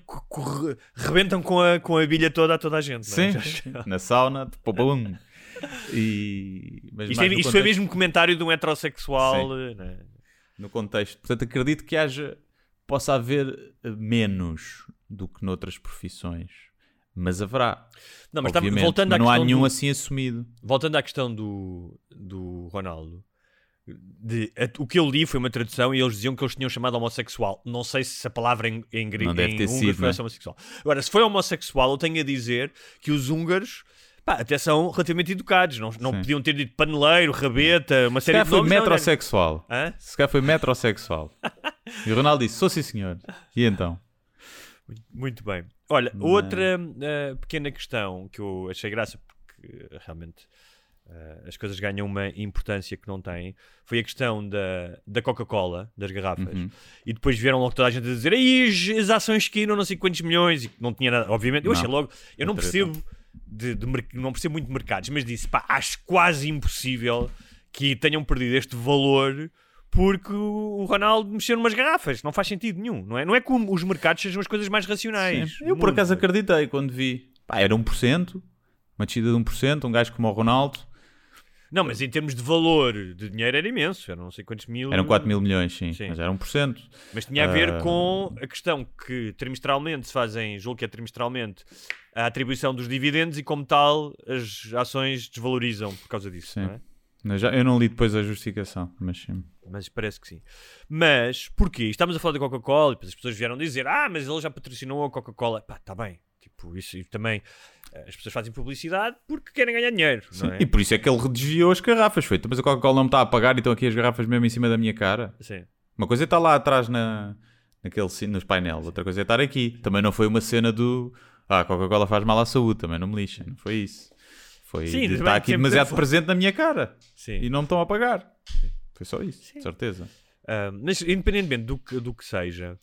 rebentam com a, com a bilha toda a toda a gente. é? Sim, sim, sim. na sauna, tipo, bum. E, mas Isto, é, isto foi contexto- mesmo comentário de um heterossexual. Sim. não é? no contexto. Portanto, acredito que haja, possa haver menos do que noutras profissões. Mas haverá. Não, mas tá- obviamente, voltando mas não há nenhum do- assim assumido. Voltando à questão do, do Ronaldo, de- a- o que eu li foi uma tradução e eles diziam que eles tinham chamado homossexual. Não sei se a palavra em, em, gre- Não deve em sido, foi é? essa homossexual. Agora, se foi homossexual, eu tenho a dizer que os húngaros pá, até são relativamente educados. Não, não Sim. podiam ter dito paneleiro, rabeta, uma Se série de foi nomes. não, metrosexual. Se calhar foi metrosexual. e o Ronaldo disse: sou sim, senhor. E então? Muito bem. Olha, Mas- outra eh, pequena questão que eu achei graça, porque eh, realmente eh, as coisas ganham uma importância que não têm, foi a questão da, da Coca-Cola, das garrafas. Uhum. E depois vieram logo toda a gente a dizer aí as, ações caíram não sei quantos milhões e que não tinha nada. Obviamente, eu Não. achei logo, eu não percebo, de, de não percebo muito de mercados, mas disse, pá, acho quase impossível que tenham perdido este valor porque o Ronaldo mexeu numas garrafas. Não faz sentido nenhum, não é? Não é que o- os mercados sejam as coisas mais racionais. Eu por acaso acreditei quando vi. Pá, era 1%, uma descida de 1%, um gajo como o Ronaldo. Não, mas em termos de valor de dinheiro era imenso. Eram não sei quantos mil. Eram 4 mil milhões, sim, Sim. mas era 1%. Mas tinha a ver Ah. com a questão que trimestralmente se fazem, julgo que é trimestralmente, a atribuição dos dividendos e, como tal, as ações desvalorizam por causa disso. Sim. não é? Eu não li depois a justificação, mas sim. Mas parece que sim. Mas porquê? Estamos a falar da Coca-Cola e depois as pessoas vieram dizer: Ah, mas ele já patrocinou a Coca-Cola. Pá, está bem. Tipo, isso e também eh, as pessoas fazem publicidade porque querem ganhar dinheiro. Sim, é? E por isso é que ele desviou as garrafas. Foi, mas a Coca-Cola não me está a pagar e estão aqui as garrafas mesmo em cima da minha cara. Sim. Uma coisa é estar lá atrás na, naquele, nos painéis, outra coisa é estar aqui. Também não foi uma cena do ah, a Coca-Cola faz mal à saúde, também não me lixem. Não foi isso. Foi Sim, de estar aqui demasiado presente na minha cara Sim. e não me estão a pagar. Foi só isso, de certeza. Ah, mas independentemente do que, do que seja,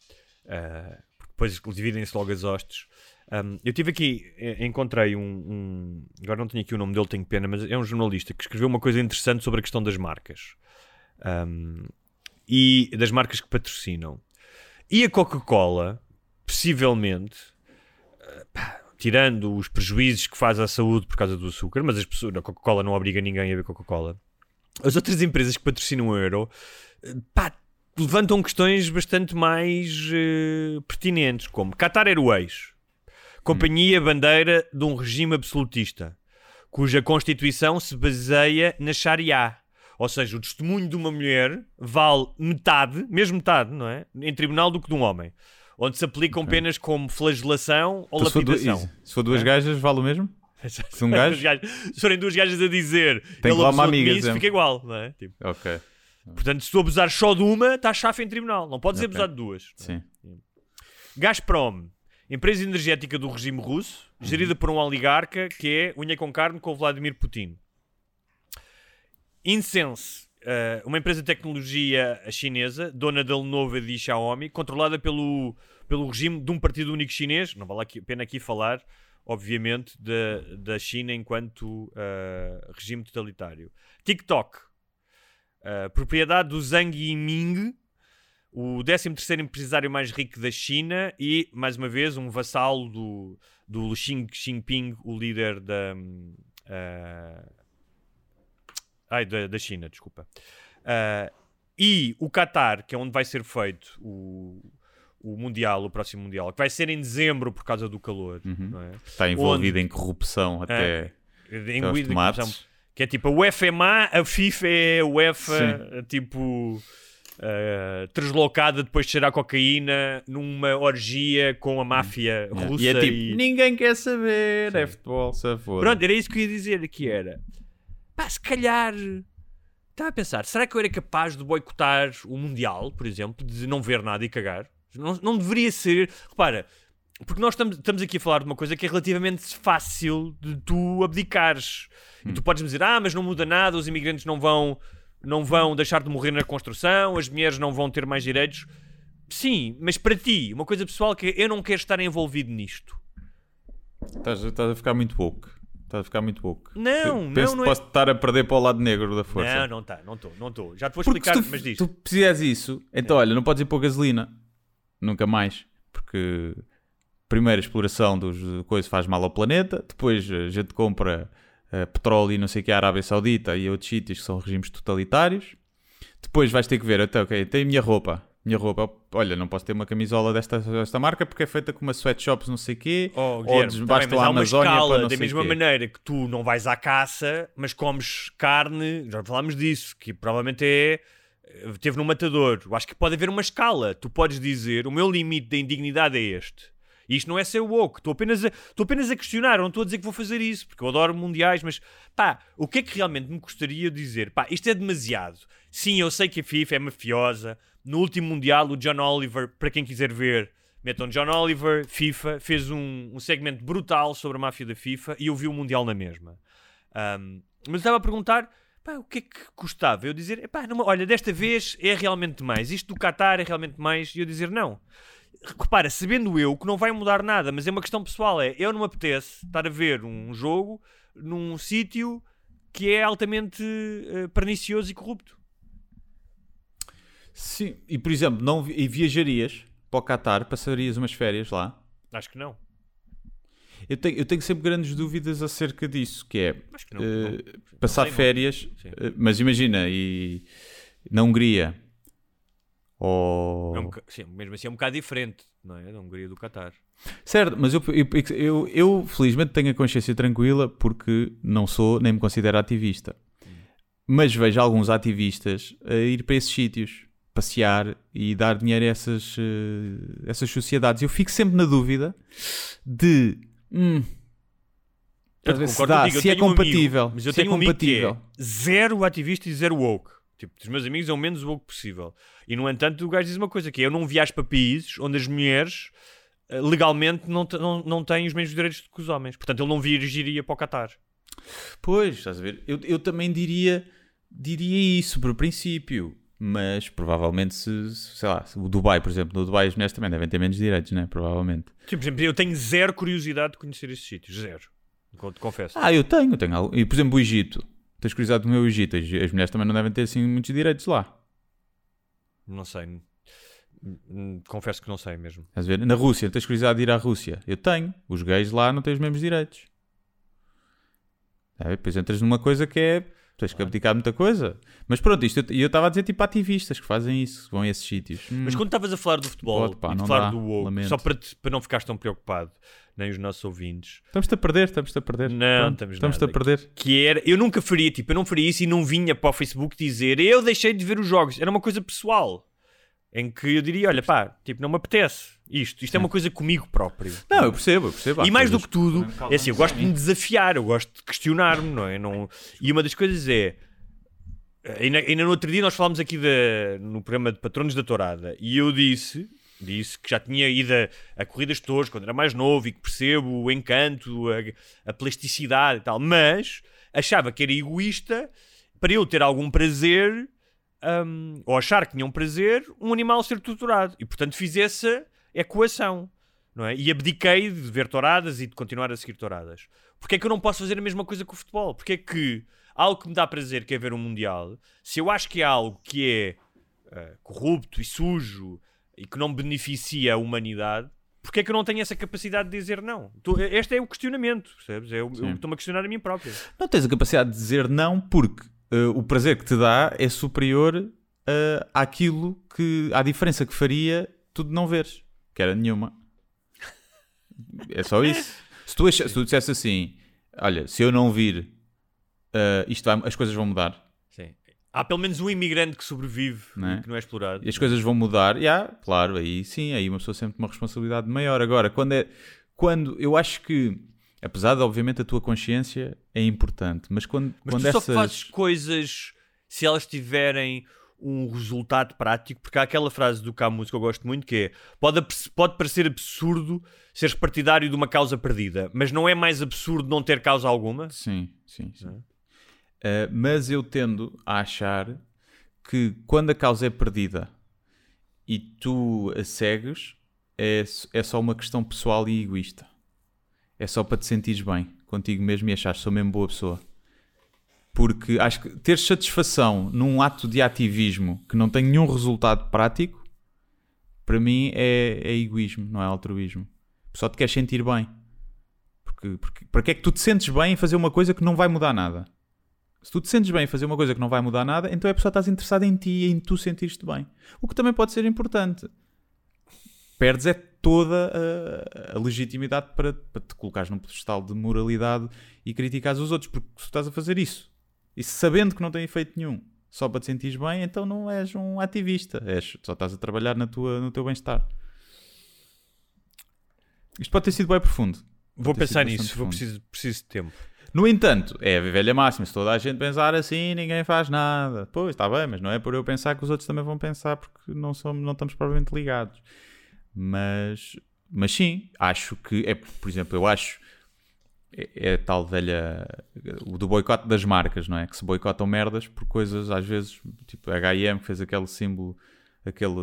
porque depois dividem-se logo as hostes. ah, eu tive aqui, encontrei um, um- Agora não tenho aqui o nome dele, tenho pena, mas é um jornalista que escreveu uma coisa interessante sobre a questão das marcas Ahm, e das marcas que patrocinam. E a Coca-Cola, possivelmente, ah, pá, tirando os prejuízos que faz à saúde por causa do açúcar, mas as pessoas, a Coca-Cola não obriga ninguém a beber Coca-Cola. As outras empresas que patrocinam o Euro, eh, pá, levantam questões bastante mais eh, pertinentes, como Qatar Airways, companhia bandeira de um regime absolutista, cuja constituição se baseia na Sharia. Ou seja, o testemunho de uma mulher vale metade, mesmo metade, não é? Em tribunal do que de um homem. Onde se aplicam penas como flagelação ou Então, se, for du- lapidação. isso. Se for duas É? gajas, vale o mesmo? Se um gajo? Se forem duas gajas a dizer Tem ele lá uma de amiga, mim, isso exemplo. fica igual, não é? Tipo, Ok, portanto, se tu abusar só de uma, estás chafa em tribunal. Não podes Ok. abusar de duas. sim. Gazprom, empresa energética do regime russo, gerida por um oligarca que é unha com carne com o Vladimir Putin. Incense, eh, uma empresa de tecnologia chinesa, dona da Lenovo e de Xiaomi, controlada pelo, pelo regime de um partido único chinês. Não vale a pena aqui falar, obviamente, da, da China enquanto eh, regime totalitário. TikTok, eh, propriedade do Zhang Yiming, o 13º empresário mais rico da China e, mais uma vez, um vassalo do, do Xi Jinping, o líder da... ah, ai, da, da China, desculpa. Ah, e o Qatar, que é onde vai ser feito o, o Mundial, o próximo Mundial, que vai ser em dezembro por causa do calor, não é? Está envolvido em corrupção até, Em até tomates. que é tipo a UEFA é má, a FIFA é a UEFA, tipo translocada depois de cheirar cocaína numa orgia com a máfia russa. E é tipo, e- ninguém quer saber, é futebol, se for. Pronto, era isso que eu ia dizer que era. Pá, se calhar. Estava a pensar, será que eu era capaz de boicotar o Mundial, por exemplo, de não ver nada e cagar? Não, não deveria ser. Repara, porque nós estamos, estamos aqui a falar de uma coisa que é relativamente fácil de tu abdicares. E tu podes me dizer, ah, mas não muda nada, os imigrantes não vão, não vão deixar de morrer na construção, as mulheres não vão ter mais direitos. Sim, mas para ti, uma coisa pessoal que é, eu não quero estar envolvido nisto. Estás, estás a ficar muito woke. Estás a ficar muito woke. Não, Penso não, não que é- posso estar a perder para o lado negro da força. Não, não está, não estou, não estou. Já te vou explicar, tu, mas diz. tu fizeres isso, então olha, não podes ir pôr gasolina. Nunca mais. Porque primeiro a exploração dos coisas faz mal ao planeta, depois a gente compra eh, petróleo e não sei o que à Arábia Saudita e a outros sítios que são regimes totalitários. Depois vais ter que ver, até ok, tem a minha roupa. Minha roupa, olha, não posso ter uma camisola desta, desta marca porque é feita com uma sweatshops não sei o quê, Oh, ou Guilherme, tá a Amazónia escala para não da mesma quê. maneira que tu não vais à caça, mas comes carne, já falámos disso, que provavelmente é teve no matador. Eu acho que pode haver uma escala. Tu podes dizer, o meu limite da indignidade é este. E isto não é ser woke. Estou apenas, a, estou apenas a questionar. Não estou a dizer que vou fazer isso, porque eu adoro mundiais, mas pá, o que é que realmente me gostaria de dizer? Pá, isto é demasiado. Sim, eu sei que a FIFA é mafiosa. No último mundial, o John Oliver, para quem quiser ver, metam John Oliver, FIFA, fez um, um segmento brutal sobre a máfia da FIFA e eu vi o mundial na mesma. Um, mas estava a perguntar pá, o que é que custava? Eu dizer, pá, numa- olha, desta vez é realmente demais. Isto do Qatar é realmente demais. E eu dizer, não. Repara, sabendo eu que não vai mudar nada, mas é uma questão pessoal. É, eu não me apetece estar a ver um jogo num sítio que é altamente eh, pernicioso e corrupto. Sim, e por exemplo, não vi- e viajarias para o Qatar, passarias umas férias lá. Acho que não. Eu tenho, eu tenho sempre grandes dúvidas acerca disso, que é que não. eh, não. passar não. férias, Sim. eh, mas imagina, e na Hungria, ou... É um sim, mesmo assim é um bocado diferente, não é? Da Hungria do Qatar. Certo, mas eu, eu, eu, eu, felizmente tenho a consciência tranquila porque não sou nem me considero ativista. Mas vejo alguns ativistas a ir para esses sítios, passear e dar dinheiro a essas, eh, essas sociedades. Eu fico sempre na dúvida de hum, Eu ver se dá, se é tenho um amigo, compatível, mas eu é tenho um amigo que é compatível. zero ativista e zero woke. Tipo, dos meus amigos é o menos woke possível. E no entanto, o gajo diz uma coisa: que é, eu não viajo para países onde as mulheres eh, legalmente não, não, não têm os mesmos direitos que os homens. Portanto, ele não viajaria para o Qatar. Pois, estás a ver? Eu, eu também diria, diria isso por princípio. Mas provavelmente, se, se- sei lá, se o Dubai, por exemplo, no Dubai as mulheres também devem ter menos direitos, né? Provavelmente. Tipo, por exemplo, eu tenho zero curiosidade de conhecer esses sítios. Zero. Confesso. Ah, eu tenho, eu tenho algo. E por exemplo, o Egito. Tens curiosidade do meu Egito? As, as mulheres também não devem ter assim muitos direitos lá. Não sei. Confesso que não sei mesmo. Estás a ver? Na Rússia, tens curiosidade de ir à Rússia? Eu tenho. Os gays lá não têm os mesmos direitos. Depois entras numa coisa que é. Tens que abdicar muita coisa. Mas pronto, isto eu estava a dizer tipo ativistas que fazem isso, que vão a esses sítios. Hum, Mas quando estavas a falar do futebol Pode, pá, e de não falar dá, do lamento. só para, te- para não ficares tão preocupado, nem os nossos ouvintes, Estamos-te a perder, estamos-te a perder. Não, estamos Estamos-te nada. a perder. que era, eu nunca faria, tipo, eu não faria isso e não vinha para o Facebook dizer eu deixei de ver os jogos. Era uma coisa pessoal. Em que eu diria, olha pá, tipo, não me apetece isto. Isto é uma coisa comigo próprio. Não, eu percebo, eu percebo. E mais do que tudo, é assim, eu gosto de me desafiar, eu gosto de questionar-me, não é? Não... E uma das coisas é. Ainda, ainda no outro dia nós falámos aqui da- no programa de Patronos da Tourada e eu disse, disse que já tinha ido a, a corridas de touros quando era mais novo e que percebo o encanto, a, a plasticidade e tal, mas achava que era egoísta para eu ter algum prazer hum, ou achar que tinha um prazer um animal ser torturado e portanto fiz essa equação não é? E abdiquei de ver touradas e de continuar a seguir touradas. Porque é que eu não posso fazer a mesma coisa com o futebol? Porque é que algo que me dá prazer, que é ver um Mundial, se eu acho que é algo que é ah, corrupto e sujo e que não beneficia a humanidade, porque é que eu não tenho essa capacidade de dizer não? Este é o questionamento, percebes? É Eu estou-me a questionar a mim próprio. Não tens a capacidade de dizer não porque eh, o prazer que te dá é superior eh, àquilo que. à diferença que faria tu de não veres. Que era nenhuma. É só isso. Se tu, se tu dissesse assim, olha, se eu não vir, ah, isto vai- as coisas vão mudar. Sim. Há pelo menos um imigrante que sobrevive Não é? e que não é explorado. E as coisas vão mudar, já, claro, aí sim, aí uma pessoa sempre tem uma responsabilidade maior. Agora, quando é. Quando eu acho que, apesar de obviamente a tua consciência é importante, mas quando, Mas quando tu só essas. fazes coisas se elas tiverem um resultado prático, porque há aquela frase do Camus que eu gosto muito que é pode, pode parecer absurdo seres partidário de uma causa perdida, mas não é mais absurdo não ter causa alguma? Sim, sim, sim. Uh, mas eu tendo a achar que quando a causa é perdida e tu a segues, é, é só uma questão pessoal e egoísta. É só para te sentires bem contigo mesmo e achares sou mesmo boa pessoa. Porque acho que ter satisfação num ato de ativismo que não tem nenhum resultado prático, para mim é, é egoísmo, não é altruísmo. Só te queres sentir bem. Porque, porque, para que é que tu te sentes bem em fazer uma coisa que não vai mudar nada? Se tu te sentes bem em fazer uma coisa que não vai mudar nada, então é porque só estás interessado em ti em tu sentir-te bem. O que também pode ser importante. Perdes é toda a, a legitimidade para, para te colocares num pedestal de moralidade e criticares os outros, porque se tu estás a fazer isso e sabendo que não tem efeito nenhum, só para te sentires bem, então não és um ativista, és, só estás a trabalhar na tua, no teu bem-estar. Isto pode ter sido bem profundo. Vou Pode sido pensar nisso, vou preciso, preciso de tempo. No entanto, é a velha máxima. Se toda a gente pensar assim, ninguém faz nada. Pois, está bem, mas não é por eu pensar que os outros também vão pensar, porque não, somos, não estamos propriamente ligados. Mas, mas sim, acho que, é, por exemplo, eu acho, é, é a tal velha, o do boicote das marcas, não é? Que se boicotam merdas por coisas, às vezes, tipo a H&M que fez aquele símbolo, aquele,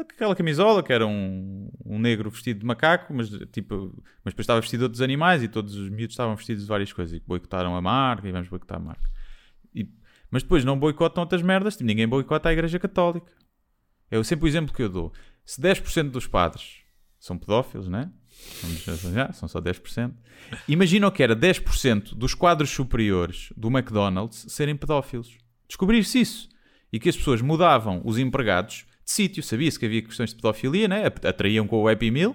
aquela camisola que era um, um negro vestido de macaco, mas tipo, mas depois estava vestido de outros animais e todos os miúdos estavam vestidos de várias coisas e boicotaram a marca e vamos boicotar a marca. E- mas depois não boicotam outras merdas, tipo, ninguém boicota a Igreja Católica. É sempre o exemplo que eu dou. Se 10% dos padres são pedófilos, né? Já, são só 10%. Imagina o que era 10% dos quadros superiores do McDonald's serem pedófilos. Descobrir-se isso. E que as pessoas mudavam os empregados de sítio. Sabia-se que havia questões de pedofilia, né? Atraíam com o Happy Meal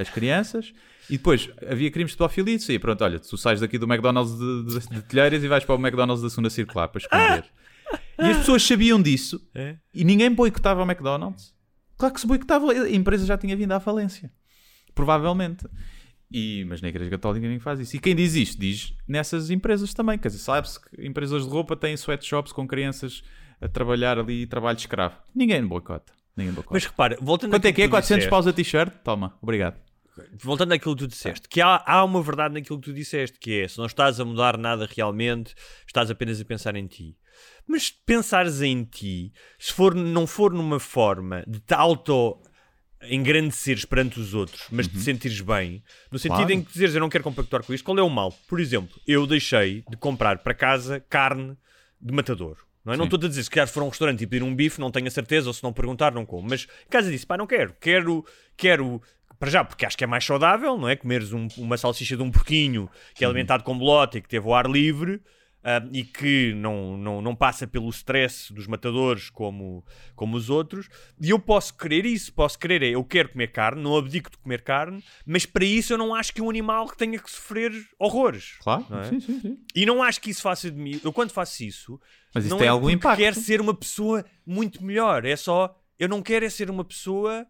as crianças. E depois havia crimes de pedofilia e pronto, olha, tu sais daqui do McDonald's de, de, de Telheiras e vais para o McDonald's da segunda circular para esconder. E as pessoas sabiam disso É? e ninguém boicotava o McDonald's. Claro que se boicotava, a empresa já tinha vindo à falência. Provavelmente. E, mas na Igreja Católica ninguém faz isso. E quem diz isto, diz nessas empresas também. Quer dizer, sabe-se que empresas de roupa têm sweatshops com crianças a trabalhar ali trabalho de escravo. Ninguém boicota. Ninguém boicota. Mas repara, voltando Quanto é que é? tu 400 disseste- paus a t-shirt? Toma, obrigado. voltando àquilo que tu disseste, que há, há uma verdade naquilo que tu disseste, que é, se não estás a mudar nada realmente, estás apenas a pensar em ti. Mas pensares em ti, se for, não for numa forma de te auto engrandeceres perante os outros, mas de te sentires bem, no sentido Claro. em que dizeres eu não quero compactuar com isto, qual é o mal? Por exemplo, eu deixei de comprar para casa carne de matador. Não, é? não estou a dizer se calhar for a um restaurante e pedir um bife, não tenho a certeza, ou se não perguntar, não como. Mas em casa disse, pá, não quero. Quero, quero para já, porque acho que é mais saudável, não é? Comeres um- uma salsicha de um porquinho que é alimentado com bolota e que teve o ar livre e que não, não, não passa pelo stress dos matadores como, como os outros. E eu posso querer isso, posso querer, é, eu quero comer carne, não abdico de comer carne, mas para isso eu não acho que um animal que tenha que sofrer horrores. Claro, é? sim, sim, sim. E não acho que isso faça de mim. Eu quando faço isso, Mas isso não tem é algum impacto. quero ser uma pessoa muito melhor. É só. Eu não quero é ser uma pessoa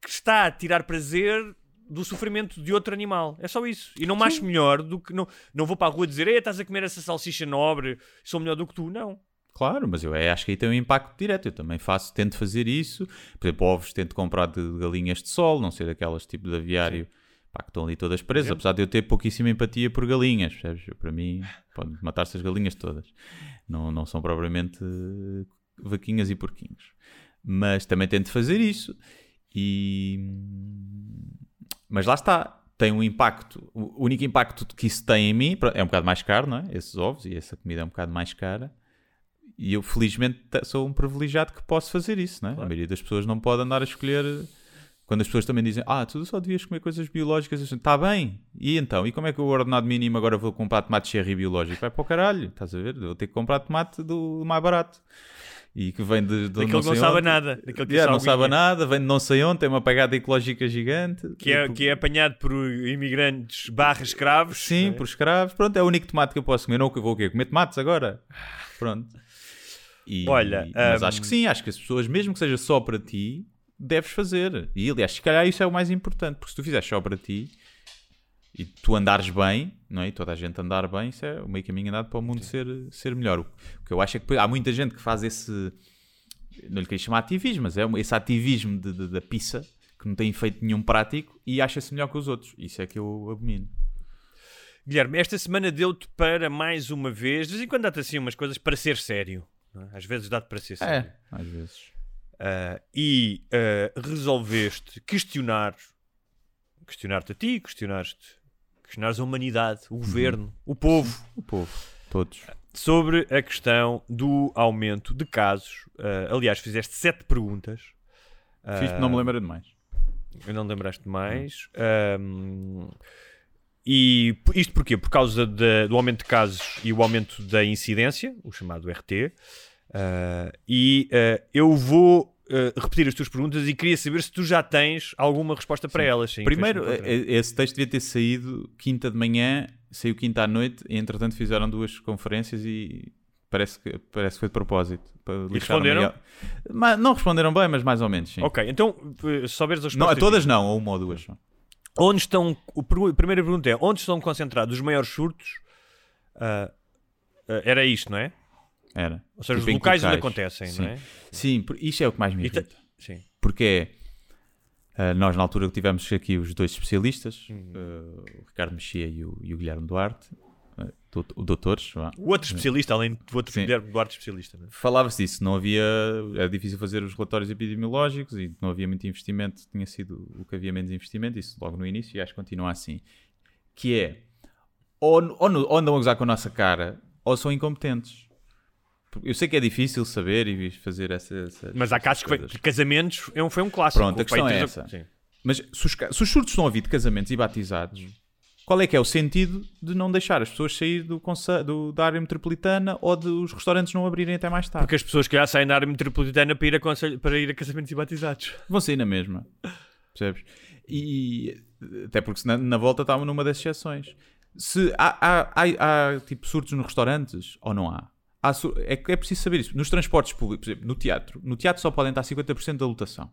que está a tirar prazer do sofrimento de outro animal. É só isso. E não me acho melhor do que. Não, não vou para a rua dizer, Ei, estás a comer essa salsicha nobre, sou melhor do que tu. Não. Claro, mas eu é- acho que aí tem um impacto direto. Eu também faço, tento fazer isso. Por exemplo, ovos tento comprar de galinhas de sol, não ser daquelas tipo de aviário pá, que estão ali todas presas. exemplo. Apesar de eu ter pouquíssima empatia por galinhas, percebes? Para mim, pode matar-se as galinhas todas. Não, não são propriamente vaquinhas e porquinhos. Mas também tento fazer isso. E... Mas lá está. Tem um impacto. O único impacto que isso tem em mim é um bocado mais caro, não é? Esses ovos e essa comida é um bocado mais cara. E eu, felizmente, te- sou um privilegiado que posso fazer isso, não é? A maioria das pessoas não pode andar a escolher Quando as pessoas também dizem, ah, tu só devias comer coisas biológicas, está bem. E então? E como é que o ordenado mínimo agora vou comprar tomate cherry biológico? Vai para o caralho, estás a ver? Vou ter que comprar tomate do mais barato. E que vem de, de Daquele não que não sabe onde. nada. Daquele que Yeah, não sabe aguinha. nada, vem de não sei onde, tem uma pegada ecológica gigante. Que é, Tipo, que é apanhado por imigrantes barra escravos. Sim, é? por escravos. Pronto, é o único tomate que eu posso comer. Não vou o quê? Comer tomates agora? Pronto. E- Olha, mas hum, acho que sim, acho que as pessoas, mesmo que seja só para ti, deves fazer. E aliás, se calhar isso é o mais importante, porque se tu fizeres só para ti e tu andares bem, não é? E toda a gente andar bem, isso é o meio caminho andado para o mundo ser, ser melhor. O que eu acho é que há muita gente que faz esse, não lhe queria chamar ativismo, mas é esse ativismo de- de- da pizza que não tem efeito nenhum prático e acha-se melhor que os outros. Isso é que eu abomino. Guilherme, esta semana deu-te para mais uma vez, de vez em quando dá-te assim umas coisas para ser sério. é? Às vezes dá-te para ser sério. É, às vezes. Ah, e ah, resolveste questionar, questionar-te a ti, questionaste, questionares a humanidade, o governo, o povo, O povo, todos. sobre a questão do aumento de casos. Ah, aliás, fizeste sete perguntas. Fiz, Ah, não me lembro de mais. Eu não lembraste mais. Ahm, e isto porquê? Por causa da- do aumento de casos e o aumento da incidência, o chamado RT. Ah, e ah, eu vou ah, repetir as tuas perguntas e queria saber se tu já tens alguma resposta para elas. sim, Primeiro, eh, esse texto devia ter saído quinta de manhã, saiu quinta à noite, e entretanto fizeram duas conferências e parece que, parece que foi de propósito. Para o responderam? Mas, não responderam bem, mas mais ou menos, sim. Ok, então, eh, se souberes as Não, respostas. a todas não, ou uma ou duas. Onde estão. A primeira pergunta é: onde estão concentrados os maiores surtos? Ah, era isto, não é? Era. Ou seja, Tipo os em locais onde locais. acontecem, Sim. não é? Sim, isto é o que mais me ta- irrita. Sim. Porque é. ah, nós, na altura que tivemos aqui os dois especialistas, Uhum. ah, o Ricardo Mexia e o, e o Guilherme Duarte, doutor- o doutores. O outro especialista, além do outro Sim. Guilherme Duarte especialista. É? Falava-se disso, não havia. Era difícil fazer os relatórios epidemiológicos e não havia muito investimento, tinha sido o que havia menos investimento, isso logo no início, e acho que continua assim. Que é. Ou, ou, ou andam a gozar com a nossa cara, ou são incompetentes. Eu sei que é difícil saber e fazer essa, essas. Mas há casos que foi, casamentos é um- foi um clássico. Pronto, a questão é essa. Sim. Mas se os, se os surtos vir de casamentos e batizados, qual é que é o sentido de não deixar as pessoas sair do, do- da área metropolitana ou dos restaurantes não abrirem até mais tarde? Porque as pessoas que já saem da área metropolitana para ir a, para ir a casamentos e batizados. Vão sair na mesma. Percebes? E até porque na, na volta estavam numa das exceções. Se há, há, há- há, tipo surtos nos restaurantes ou não há? É é preciso saber isso. Nos transportes públicos, por exemplo, no teatro, no teatro só podem estar 50% da lotação.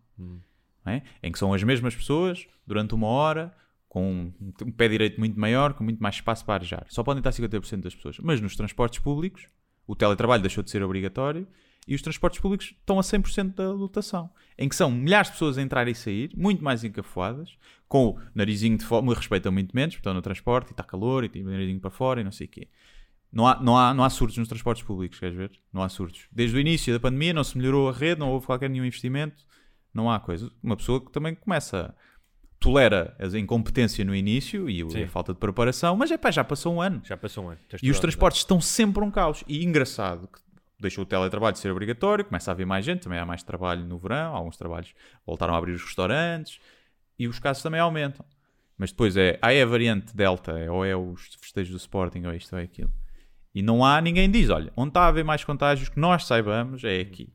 não é? Em que são as mesmas pessoas durante uma hora, com um, um pé direito muito maior, com muito mais espaço para arejar. Só podem estar 50% das pessoas. Mas nos transportes públicos, o teletrabalho deixou de ser obrigatório e os transportes públicos estão a 100% da lotação. Em que são milhares de pessoas a entrar e sair, muito mais encafuadas, com o narizinho de fora, me respeitam muito menos, porque estão no transporte e está calor e tem o narizinho para fora e não sei o quê. Não há, não, há, não há surtos nos transportes públicos, queres ver? Não há surtos. Desde o início da pandemia não se melhorou a rede, não houve qualquer nenhum investimento, não há coisa. Uma pessoa que também começa, tolera a incompetência no início e Sim. a falta de preparação, mas é pá, já passou um ano. Já passou um ano. Tens E os transportes estão sempre um caos. E engraçado que deixou o teletrabalho de ser obrigatório, começa a haver mais gente, também há mais trabalho no verão, alguns trabalhos voltaram a abrir os restaurantes e os casos também aumentam. Mas depois é, ah, é a variante Delta, é, ou é os festejos do Sporting, ou isto ou é aquilo. E não há, ninguém diz, olha, onde está a haver mais contágios que nós saibamos é aqui.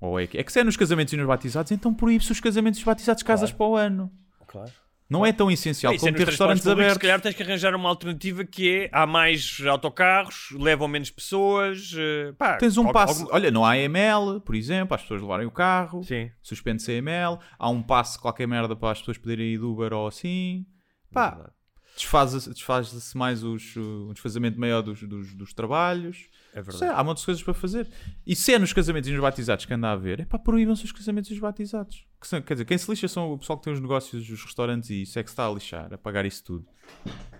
Ou é aqui. É que se é nos casamentos e nos batizados, então proíbe-se os casamentos e os batizados casas para o ano. Claro. Não é tão essencial é como ter restaurantes públicos, abertos. Se calhar tens que arranjar uma alternativa que é há mais autocarros, levam menos pessoas. eh, pá, Tens um passe. algum- Olha, não há AML, por exemplo, as pessoas levarem o carro. Sim. Suspende-se a AML. Há um passe, qualquer merda, para as pessoas poderem ir de Uber ou assim. Pá, desfaz-se desfaz mais os, um desfazamento maior dos, dos, dos trabalhos. É verdade. há muitas coisas para fazer. E se é nos casamentos e nos batizados que anda a haver, é pá, proíbam-se os casamentos e os batizados. Que são- quer dizer, quem se lixa são o pessoal que tem os negócios, os restaurantes e isso é que se está a lixar, a pagar isso tudo.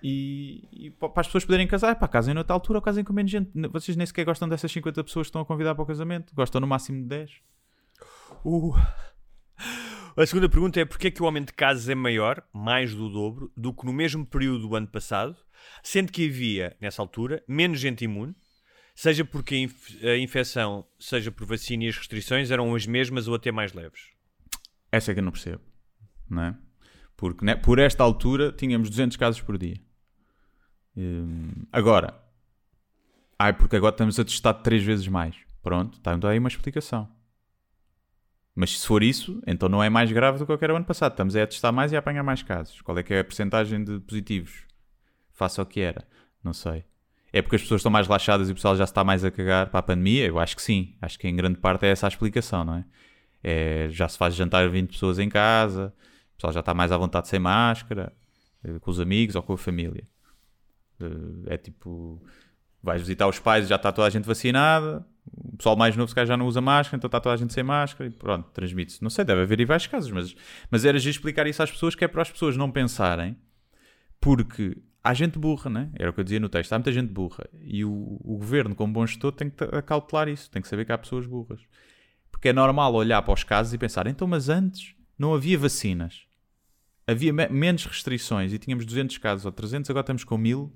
E, e pa- para as pessoas poderem casar, é pá, casem noutra altura ou casem com menos gente. Vocês nem sequer gostam dessas 50 pessoas que estão a convidar para o casamento. Gostam no máximo de 10. Uh. A segunda pergunta é porque é que o aumento de casos é maior, mais do dobro, do que no mesmo período do ano passado, sendo que havia, nessa altura, menos gente imune, seja porque a, inf- a infecção, seja por vacina e as restrições eram as mesmas ou até mais leves. Essa é que eu não percebo. Não é? Porque né, por esta altura tínhamos 200 casos por dia. Hum, agora, ai, porque agora estamos a testar três vezes mais. Pronto, está então aí uma explicação. Mas se for isso, então não é mais grave do que era o ano passado. Estamos a testar mais e a apanhar mais casos. Qual é que é a percentagem de positivos? Face ao que era? Não sei. É porque as pessoas estão mais relaxadas e o pessoal já está mais a cagar para a pandemia? Eu acho que sim. Acho que em grande parte é essa a explicação, não é? é já se faz jantar 20 pessoas em casa, o pessoal já está mais à vontade sem máscara, eh, com os amigos ou com a família. Eh, É tipo, vais visitar os pais e já está toda a gente vacinada, o pessoal mais novo se calhar já não usa máscara, então está toda a gente sem máscara e pronto, transmite-se. Não sei, deve haver aí vários casos, mas, mas era de explicar isso às pessoas que é para as pessoas não pensarem, porque há gente burra, né? Era o que eu dizia no texto, há muita gente burra e o, o governo, como bom gestor, tem que acautelar isso, tem que saber que há pessoas burras. Porque é normal olhar para os casos e pensar, então, mas antes não havia vacinas, havia me- menos restrições e tínhamos 200 casos ou 300, agora estamos com 1000,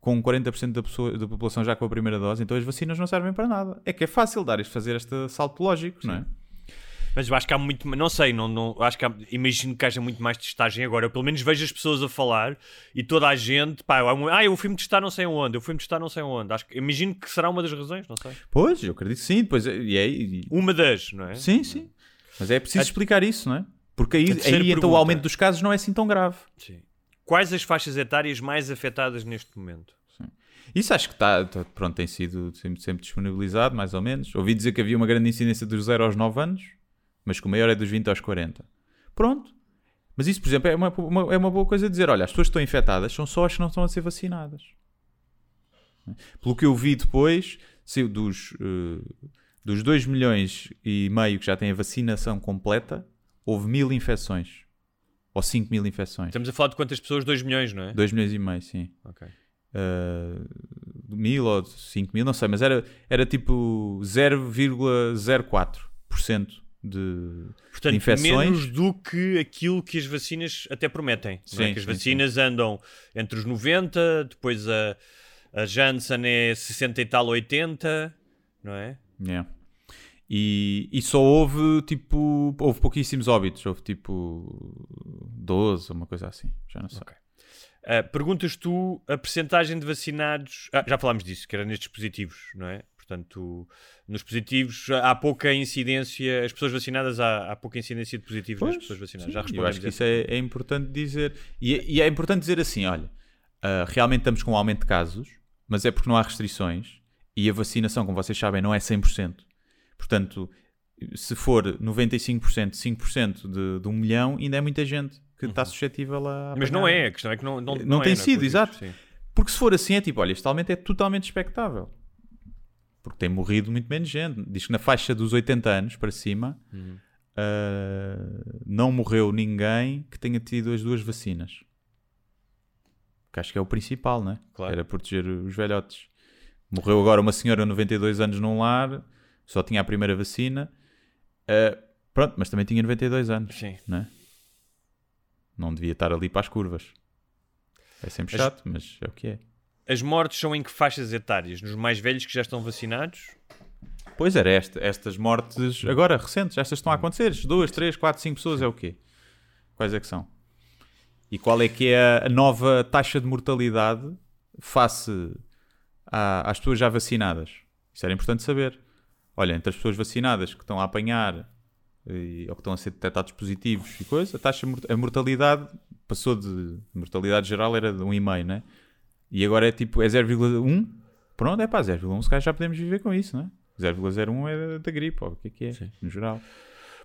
com 40% da, pessoa- da população já com a primeira dose, então as vacinas não servem para nada. É que é fácil dar isto, fazer este salto lógico, não é? Mas eu acho que há muito. Não sei, não, não, acho que há- imagino que haja muito mais testagem agora. Eu pelo menos vejo as pessoas a falar e toda a gente. Pá, ah, eu fui-me testar não sei onde, eu fui-me testar não sei onde. Acho que, imagino que será uma das razões, não sei. Pois, eu acredito que sim. Depois, é- e é, e- Uma das, não é? sim, sim. Mas é preciso A- explicar isso, não é? Porque aí, aí então o aumento dos casos não é assim tão grave. Sim. Quais as faixas etárias mais afetadas neste momento? Isso acho que está, tá- pronto, tem sido sempre, sempre disponibilizado, mais ou menos. Ouvi dizer que havia uma grande incidência dos 0 aos 9 anos, mas que o maior é dos 20 aos 40. Pronto. Mas isso, por exemplo, é uma, uma- é uma boa coisa dizer: olha, as pessoas que estão infectadas são só as que não estão a ser vacinadas. Pelo que eu vi depois, se dos, eh, dos 2 milhões e meio que já têm a vacinação completa, houve mil infecções. Ou 5 mil infecções. Estamos a falar de quantas pessoas? 2 milhões, não é? 2 milhões e meio, sim. Ok. Uh, mil ou 5 mil, não sei, mas era, era tipo 0,04% de, Portanto, de infecções. menos do que aquilo que as vacinas até prometem. é? Sim, Que as sim, vacinas andam entre os 90, depois a, a Janssen é 60 e tal, 80, não é? Yeah. E, e só houve tipo, houve pouquíssimos óbitos, houve tipo 12, uma coisa assim, já não sei. Ok. Ah, perguntas tu a percentagem de vacinados. Ah, já falámos disso, que era nestes positivos, não é? Portanto, nos positivos há pouca incidência, as pessoas vacinadas há, há pouca incidência de positivos nas Pois, pessoas vacinadas. sim, já eu respondemos acho que isso é, é importante dizer. E, é- e é importante dizer assim: olha, ah, realmente estamos com um aumento de casos, mas é porque não há restrições e a vacinação, como vocês sabem, não é 100%. Portanto, se for 95%, 5% de, de um milhão, ainda é muita gente que está suscetível a. Mas não é, a questão é que não, não, Não é, tem é sido, com os exato. sim. Porque se for assim, é tipo, olha, este aumento é totalmente expectável. Porque tem morrido muito menos gente. Diz que na faixa dos 80 anos para cima Uhum. ah, não morreu ninguém que tenha tido as duas vacinas. Que acho que é o principal, né? Claro. Era proteger os velhotes. Morreu agora uma senhora de 92 anos num lar, só tinha a primeira vacina. Ah, pronto, mas também tinha 92 anos, Sim. né? Não devia estar ali para as curvas. É sempre As- chato, mas é o que é. As mortes são em que faixas etárias? Nos mais velhos que já estão vacinados? Pois era, esta- estas mortes agora recentes, estas estão a acontecer. Duas, três, quatro, cinco pessoas é o quê? Quais é que são? E qual é que é a nova taxa de mortalidade face à- às pessoas já vacinadas? Isso era importante saber. Olha, entre as pessoas vacinadas que estão a apanhar e, ou que estão a ser detectados positivos e coisa, a taxa a mortalidade passou de mortalidade geral era de 1,5, né? E agora é tipo, é 0,1. Pronto, é pá, 0,1 se calhar já podemos viver com isso, não é? 0,01 é da- da gripe, ou o que é que é, no geral.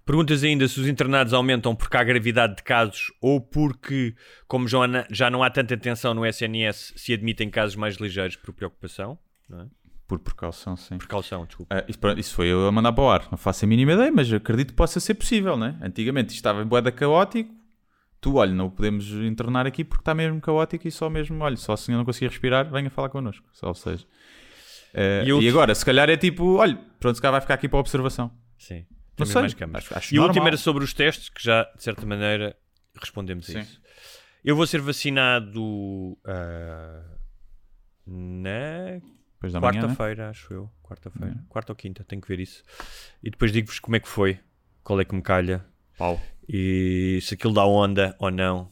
Perguntas ainda se os internados aumentam porque há gravidade de casos ou porque, como já não há tanta atenção no SNS, se admitem casos mais ligeiros por preocupação. Não é? Por precaução, sim. Precaução, desculpa. Ah, isso, pronto, isso foi eu a mandar para o ar. Não faço a mínima ideia, mas acredito que possa ser possível, né? Antigamente isto estava em boeda caótico. Tu, olha, não o podemos internar aqui porque está mesmo caótico e só mesmo, olha, só se o senhor não conseguir respirar, venha falar connosco. Só seja. Ah, E e, agora, se calhar é tipo, olha, pronto, se calhar vai ficar aqui para observação. Sim. Não sei. mais câmaras. Acho- acho e última normal. era sobre os testes, que já, de certa maneira, respondemos Sim. a isso. Eu vou ser vacinado ah, na Depois da manhã, né? quarta-feira, acho eu. Quarta-feira. Quarta ou quinta, tenho que ver isso. E depois digo-vos como é que foi, qual é que me calha. Pau. E se aquilo dá onda ou não.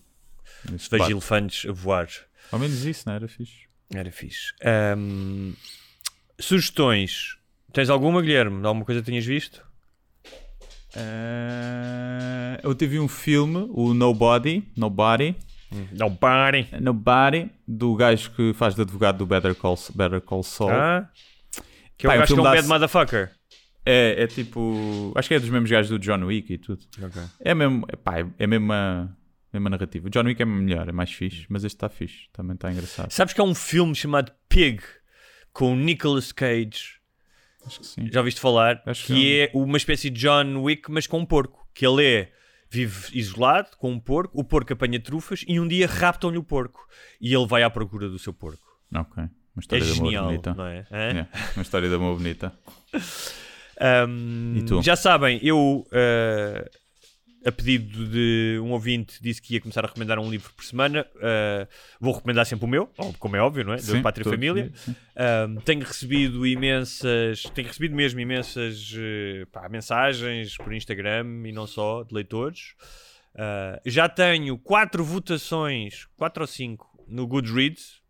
Se vejo elefantes a voar. Ao menos isso, não era fixe. Era fixe. Ahm, sugestões. Tens alguma, Guilherme? Alguma coisa que tenhas visto? Eh, eu tive um filme, o Nobody, Nobody, Não parem. Nobody, do gajo que faz de advogado do Better Call, Better Call Saul. Ah? Que é Pá, um o gajo que é um bad motherfucker. É, é tipo. Acho que é dos mesmos gajos do John Wick e tudo. É mesmo. É, pá, é mesmo a mesma narrativa. O John Wick é melhor, é mais fixe, mas este está fixe, também está engraçado. Sabes que há um filme chamado Pig com o Nicolas Cage. Acho que sim. Já ouviste falar? Acho que que é uma espécie de John Wick, mas com um porco. Que ele é. Vive isolado com um porco, o porco apanha trufas e um dia raptam-lhe o porco. E ele vai à procura do seu porco. Ok. Uma É história de amor genial, bonita. não é? É, uma história de amor bonita. (laughs) Um, E tu? Já sabem, eu, uh, a pedido de um ouvinte, disse que ia começar a recomendar um livro por semana. Uh, vou recomendar sempre o meu, como é óbvio, não é? Da Pátria e Família. Um, tenho recebido imensas, tenho recebido mesmo imensas uh, pá, mensagens por Instagram e não só, de leitores. Uh, já tenho quatro votações, quatro ou cinco, no Goodreads.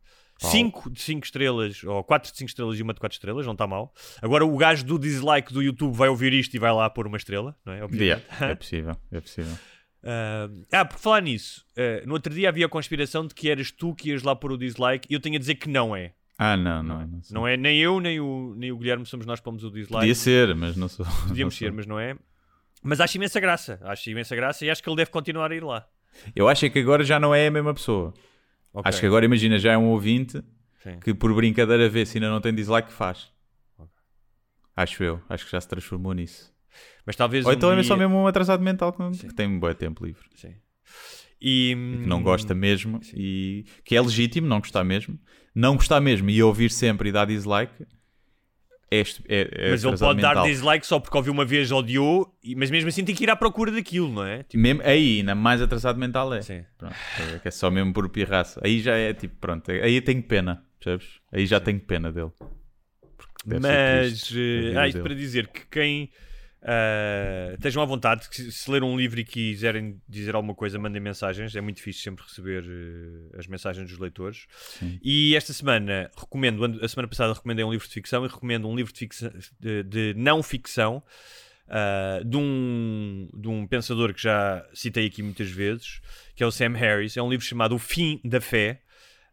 Pau. 5 de 5 estrelas, ou 4 de 5 estrelas e uma de 4 estrelas, não está mal. Agora o gajo do dislike do YouTube vai ouvir isto e vai lá pôr uma estrela, não é? Obviamente. Yeah, (laughs) é possível, é possível. Ah, ah, por falar nisso, ah, no outro dia havia a conspiração de que eras tu que ias lá pôr o dislike e eu tenho a dizer que não é. Ah, não, não é. Não. Não é nem eu, nem o, nem o Guilherme somos nós que pomos o dislike. Podia ser, mas não sou. (laughs) não Podíamos sou. ser, mas não é. Mas acho imensa graça. Acho imensa graça e acho que ele deve continuar a ir lá. Eu acho é que agora já não é a mesma pessoa. Ok. Acho que agora, imagina, já é um ouvinte Sim. que por brincadeira vê se ainda não tem dislike faz. Acho eu. Acho que já se transformou nisso. Mas talvez. Ou um então é dia- só mesmo um atrasado mental que, tem um bom tempo livre. Sim. E, que não gosta mesmo e que é legítimo não gostar mesmo. Não gostar mesmo e ouvir sempre e dar dislike é, é, é Mas ele pode dar mental. dislike só porque ouviu uma vez, odiou, mas mesmo assim tem que ir à procura daquilo, não é? Tipo, Mesmo, aí, ainda mais atrasado mental é. Sim. Pronto, é só mesmo por pirraça. Aí já é tipo, pronto, aí tenho pena, percebes? Aí já tenho pena dele. Mas, eh, ah, isto dele. para dizer que quem ah, estejam à vontade, se- se ler um livro e quiserem dizer alguma coisa, mandem mensagens. É muito difícil sempre receber eh, as mensagens dos leitores. Sim. E esta semana recomendo, a semana passada recomendei um livro de ficção e recomendo um livro de, ficção, de, de não ficção. ah, de, um, de um pensador que já citei aqui muitas vezes, que é o Sam Harris. É um livro chamado O Fim da Fé.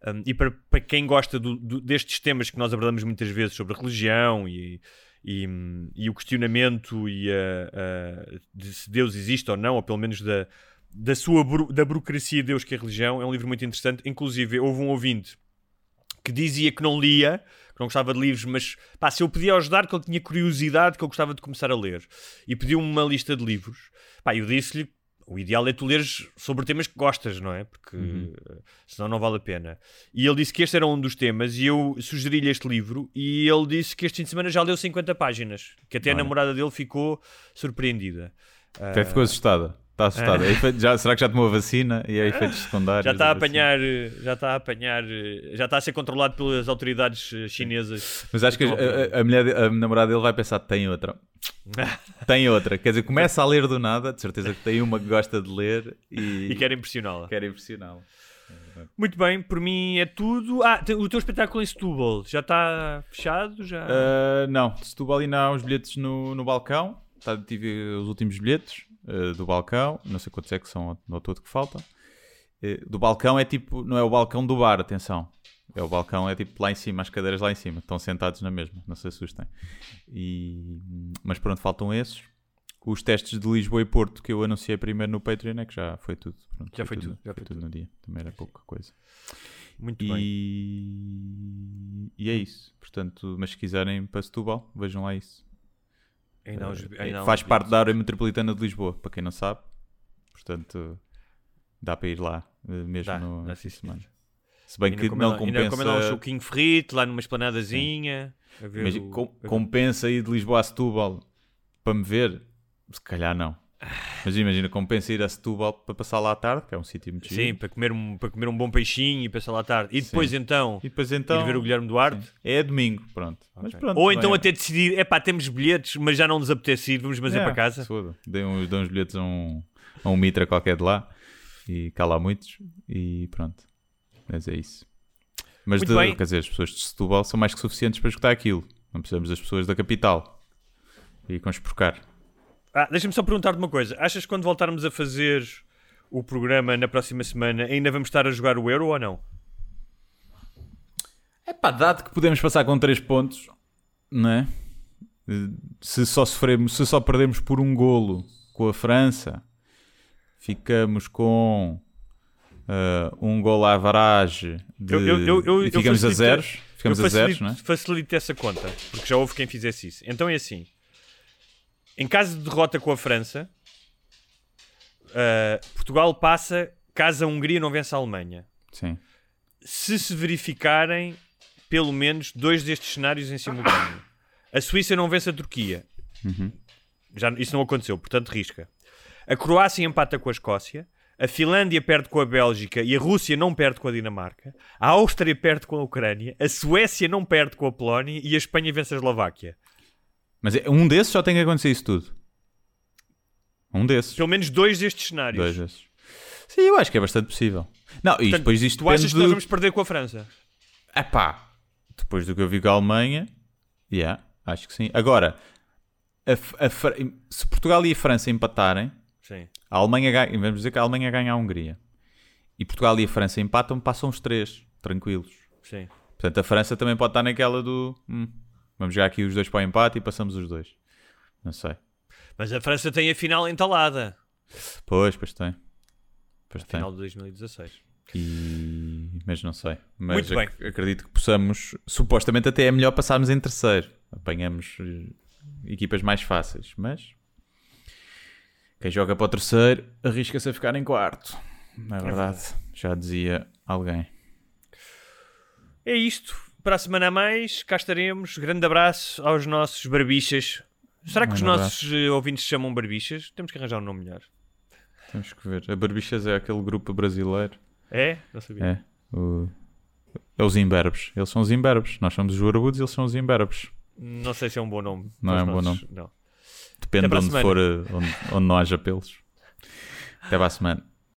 Um, e para, para quem gosta do- do- destes temas que nós abordamos muitas vezes sobre religião e, e, e o questionamento e a, a- de se Deus existe ou não, ou pelo menos da, da sua da burocracia de Deus que é a religião, é um livro muito interessante. Inclusive, houve um ouvinte que dizia que não lia, que não gostava de livros, mas pá, se eu podia ajudar, que ele tinha curiosidade, que eu gostava de começar a ler, e pediu-me uma lista de livros. Pá, eu disse-lhe o ideal é tu leres sobre temas que gostas, não é? Porque eh, senão não vale a pena. E ele disse que este era um dos temas e eu sugeri-lhe este livro e ele disse que este fim de semana já leu 50 páginas, que até a Olha. namorada dele ficou surpreendida. Até ficou assustada. Está assustada. É efeito- já, será que já tomou a vacina e é efeitos secundários? Já está a vacina? apanhar, eh, já está a apanhar, já está a ser controlado pelas autoridades eh, chinesas. Mas acho que Estão a, a- a mulher, a namorada dele vai pensar: tem outra. (laughs) Tem outra. Quer dizer, começa a ler do nada, de certeza que tem uma que gosta de ler e, E quer impressioná-la. quer impressioná-la. Muito bem, por mim é tudo. Ah, o teu espetáculo em Setúbal já está fechado? Já... Ah, não, Setúbal ainda há uns bilhetes no, no balcão. Tá, tive os últimos bilhetes ah, do balcão. Não sei quantos é que são ao todo que faltam. Eh, do balcão é tipo, não é o balcão do bar, atenção. É o balcão, é tipo lá em cima, as cadeiras lá em cima. Estão sentados na mesma, não se assustem. E, mas pronto, faltam esses. Os testes de Lisboa e Porto que eu anunciei primeiro no Patreon é que já foi tudo. Pronto, Já foi tudo, já foi tudo no dia. Também era pouca coisa. Muito bem. E... e é isso. Portanto, mas se quiserem para Setúbal, vejam lá isso. Ainda há uns- Eh, ainda há uns faz parte da área metropolitana de Lisboa, para quem não sabe. Portanto, dá para ir lá eh, mesmo Dá, no, dá, sim, semana. Se bem Ainda que não ainda compensa. comem lá um choquinho frito, lá numa esplanadazinha. Mas o- com- compensa ir de Lisboa a Setúbal para me ver? Se calhar não. Mas imagina, compensa ir a Setúbal para passar lá à tarde, que é um sítio muito Sim, giro. para comer, um, para comer um bom peixinho e passar lá à tarde. E depois então, E depois então. ir ver o Guilherme Duarte. Sim. É domingo, pronto. Mas Ok. pronto Ou então bem. até decidir, é pá, temos bilhetes, mas já não nos apetece ir, vamos fazer É, para casa. foda. Dei uns, dei uns bilhetes a um, a um mitra qualquer de lá e cá lá muitos e pronto. Mas é isso. Mas de- quer dizer, as pessoas de Setúbal são mais que suficientes para escutar aquilo. Não precisamos das pessoas da capital. E conspurcar. Ah, Deixa-me só perguntar-te uma coisa. Achas que quando voltarmos a fazer o programa na próxima semana ainda vamos estar a jogar o Euro ou não? É pá, dado que podemos passar com 3 pontos, não é? Se só sofremos, se só perdemos por um golo com a França, ficamos com eh, um golo à varage de, Eu- eu- eu- e ficamos a facilito- zeros. Ficamos eu a zeros, facilito, não é? facilito essa conta, porque já houve quem fizesse isso. Então é assim: em caso de derrota com a França, ah, Portugal passa caso a Hungria não vença a Alemanha. Sim. Se se verificarem pelo menos dois destes cenários em simultâneo, a Suíça não vence a Turquia, Uhum. já, isso não aconteceu, portanto risca. A Croácia empata com a Escócia. A Finlândia perde com a Bélgica e a Rússia não perde com a Dinamarca. A Áustria perde com a Ucrânia. A Suécia não perde com a Polónia e a Espanha vence a Eslováquia. Mas é- um desses só tem que acontecer isso tudo. Um desses. Pelo menos dois destes cenários. Dois desses. Sim, eu acho que é bastante possível. Não, e Portanto, depois isto tu achas que nós vamos perder com a França? Epá, depois do que eu vi com a Alemanha, yeah, acho que sim. Agora, a a se Portugal e a França empatarem, Sim. a Alemanha ganha, vamos dizer que a Alemanha ganha a Hungria. E Portugal e a França empatam, passam os três, tranquilos. Sim. Portanto, a França também pode estar naquela do hum, vamos jogar aqui os dois para o empate e passamos os dois. Não sei. Mas a França tem a final entalada. Pois, pois tem. Pois tem. Final de 2016. E... Mas não sei. Mas Muito bem. ac- acredito que possamos. Supostamente até é melhor passarmos em terceiro. Apanhamos eh, equipas mais fáceis. Mas quem joga para o terceiro arrisca-se a ficar em quarto. Não é verdade? Já dizia alguém. É isto. Para a semana a mais, cá estaremos. Grande abraço aos nossos barbichas. Será que os Grande nossos eh, ouvintes se chamam barbichas? Temos que arranjar um nome melhor. Temos que ver. A Barbichas é aquele grupo brasileiro. É? Não sabia. É. O... É os imberbes. Eles são os imberbes. Nós somos os barbudos e eles são os imberbes. Não sei se é um bom nome. Não é um bom nossos- Não. Depende de onde semana. for, eh, onde, onde não haja pelos. Até para a semana.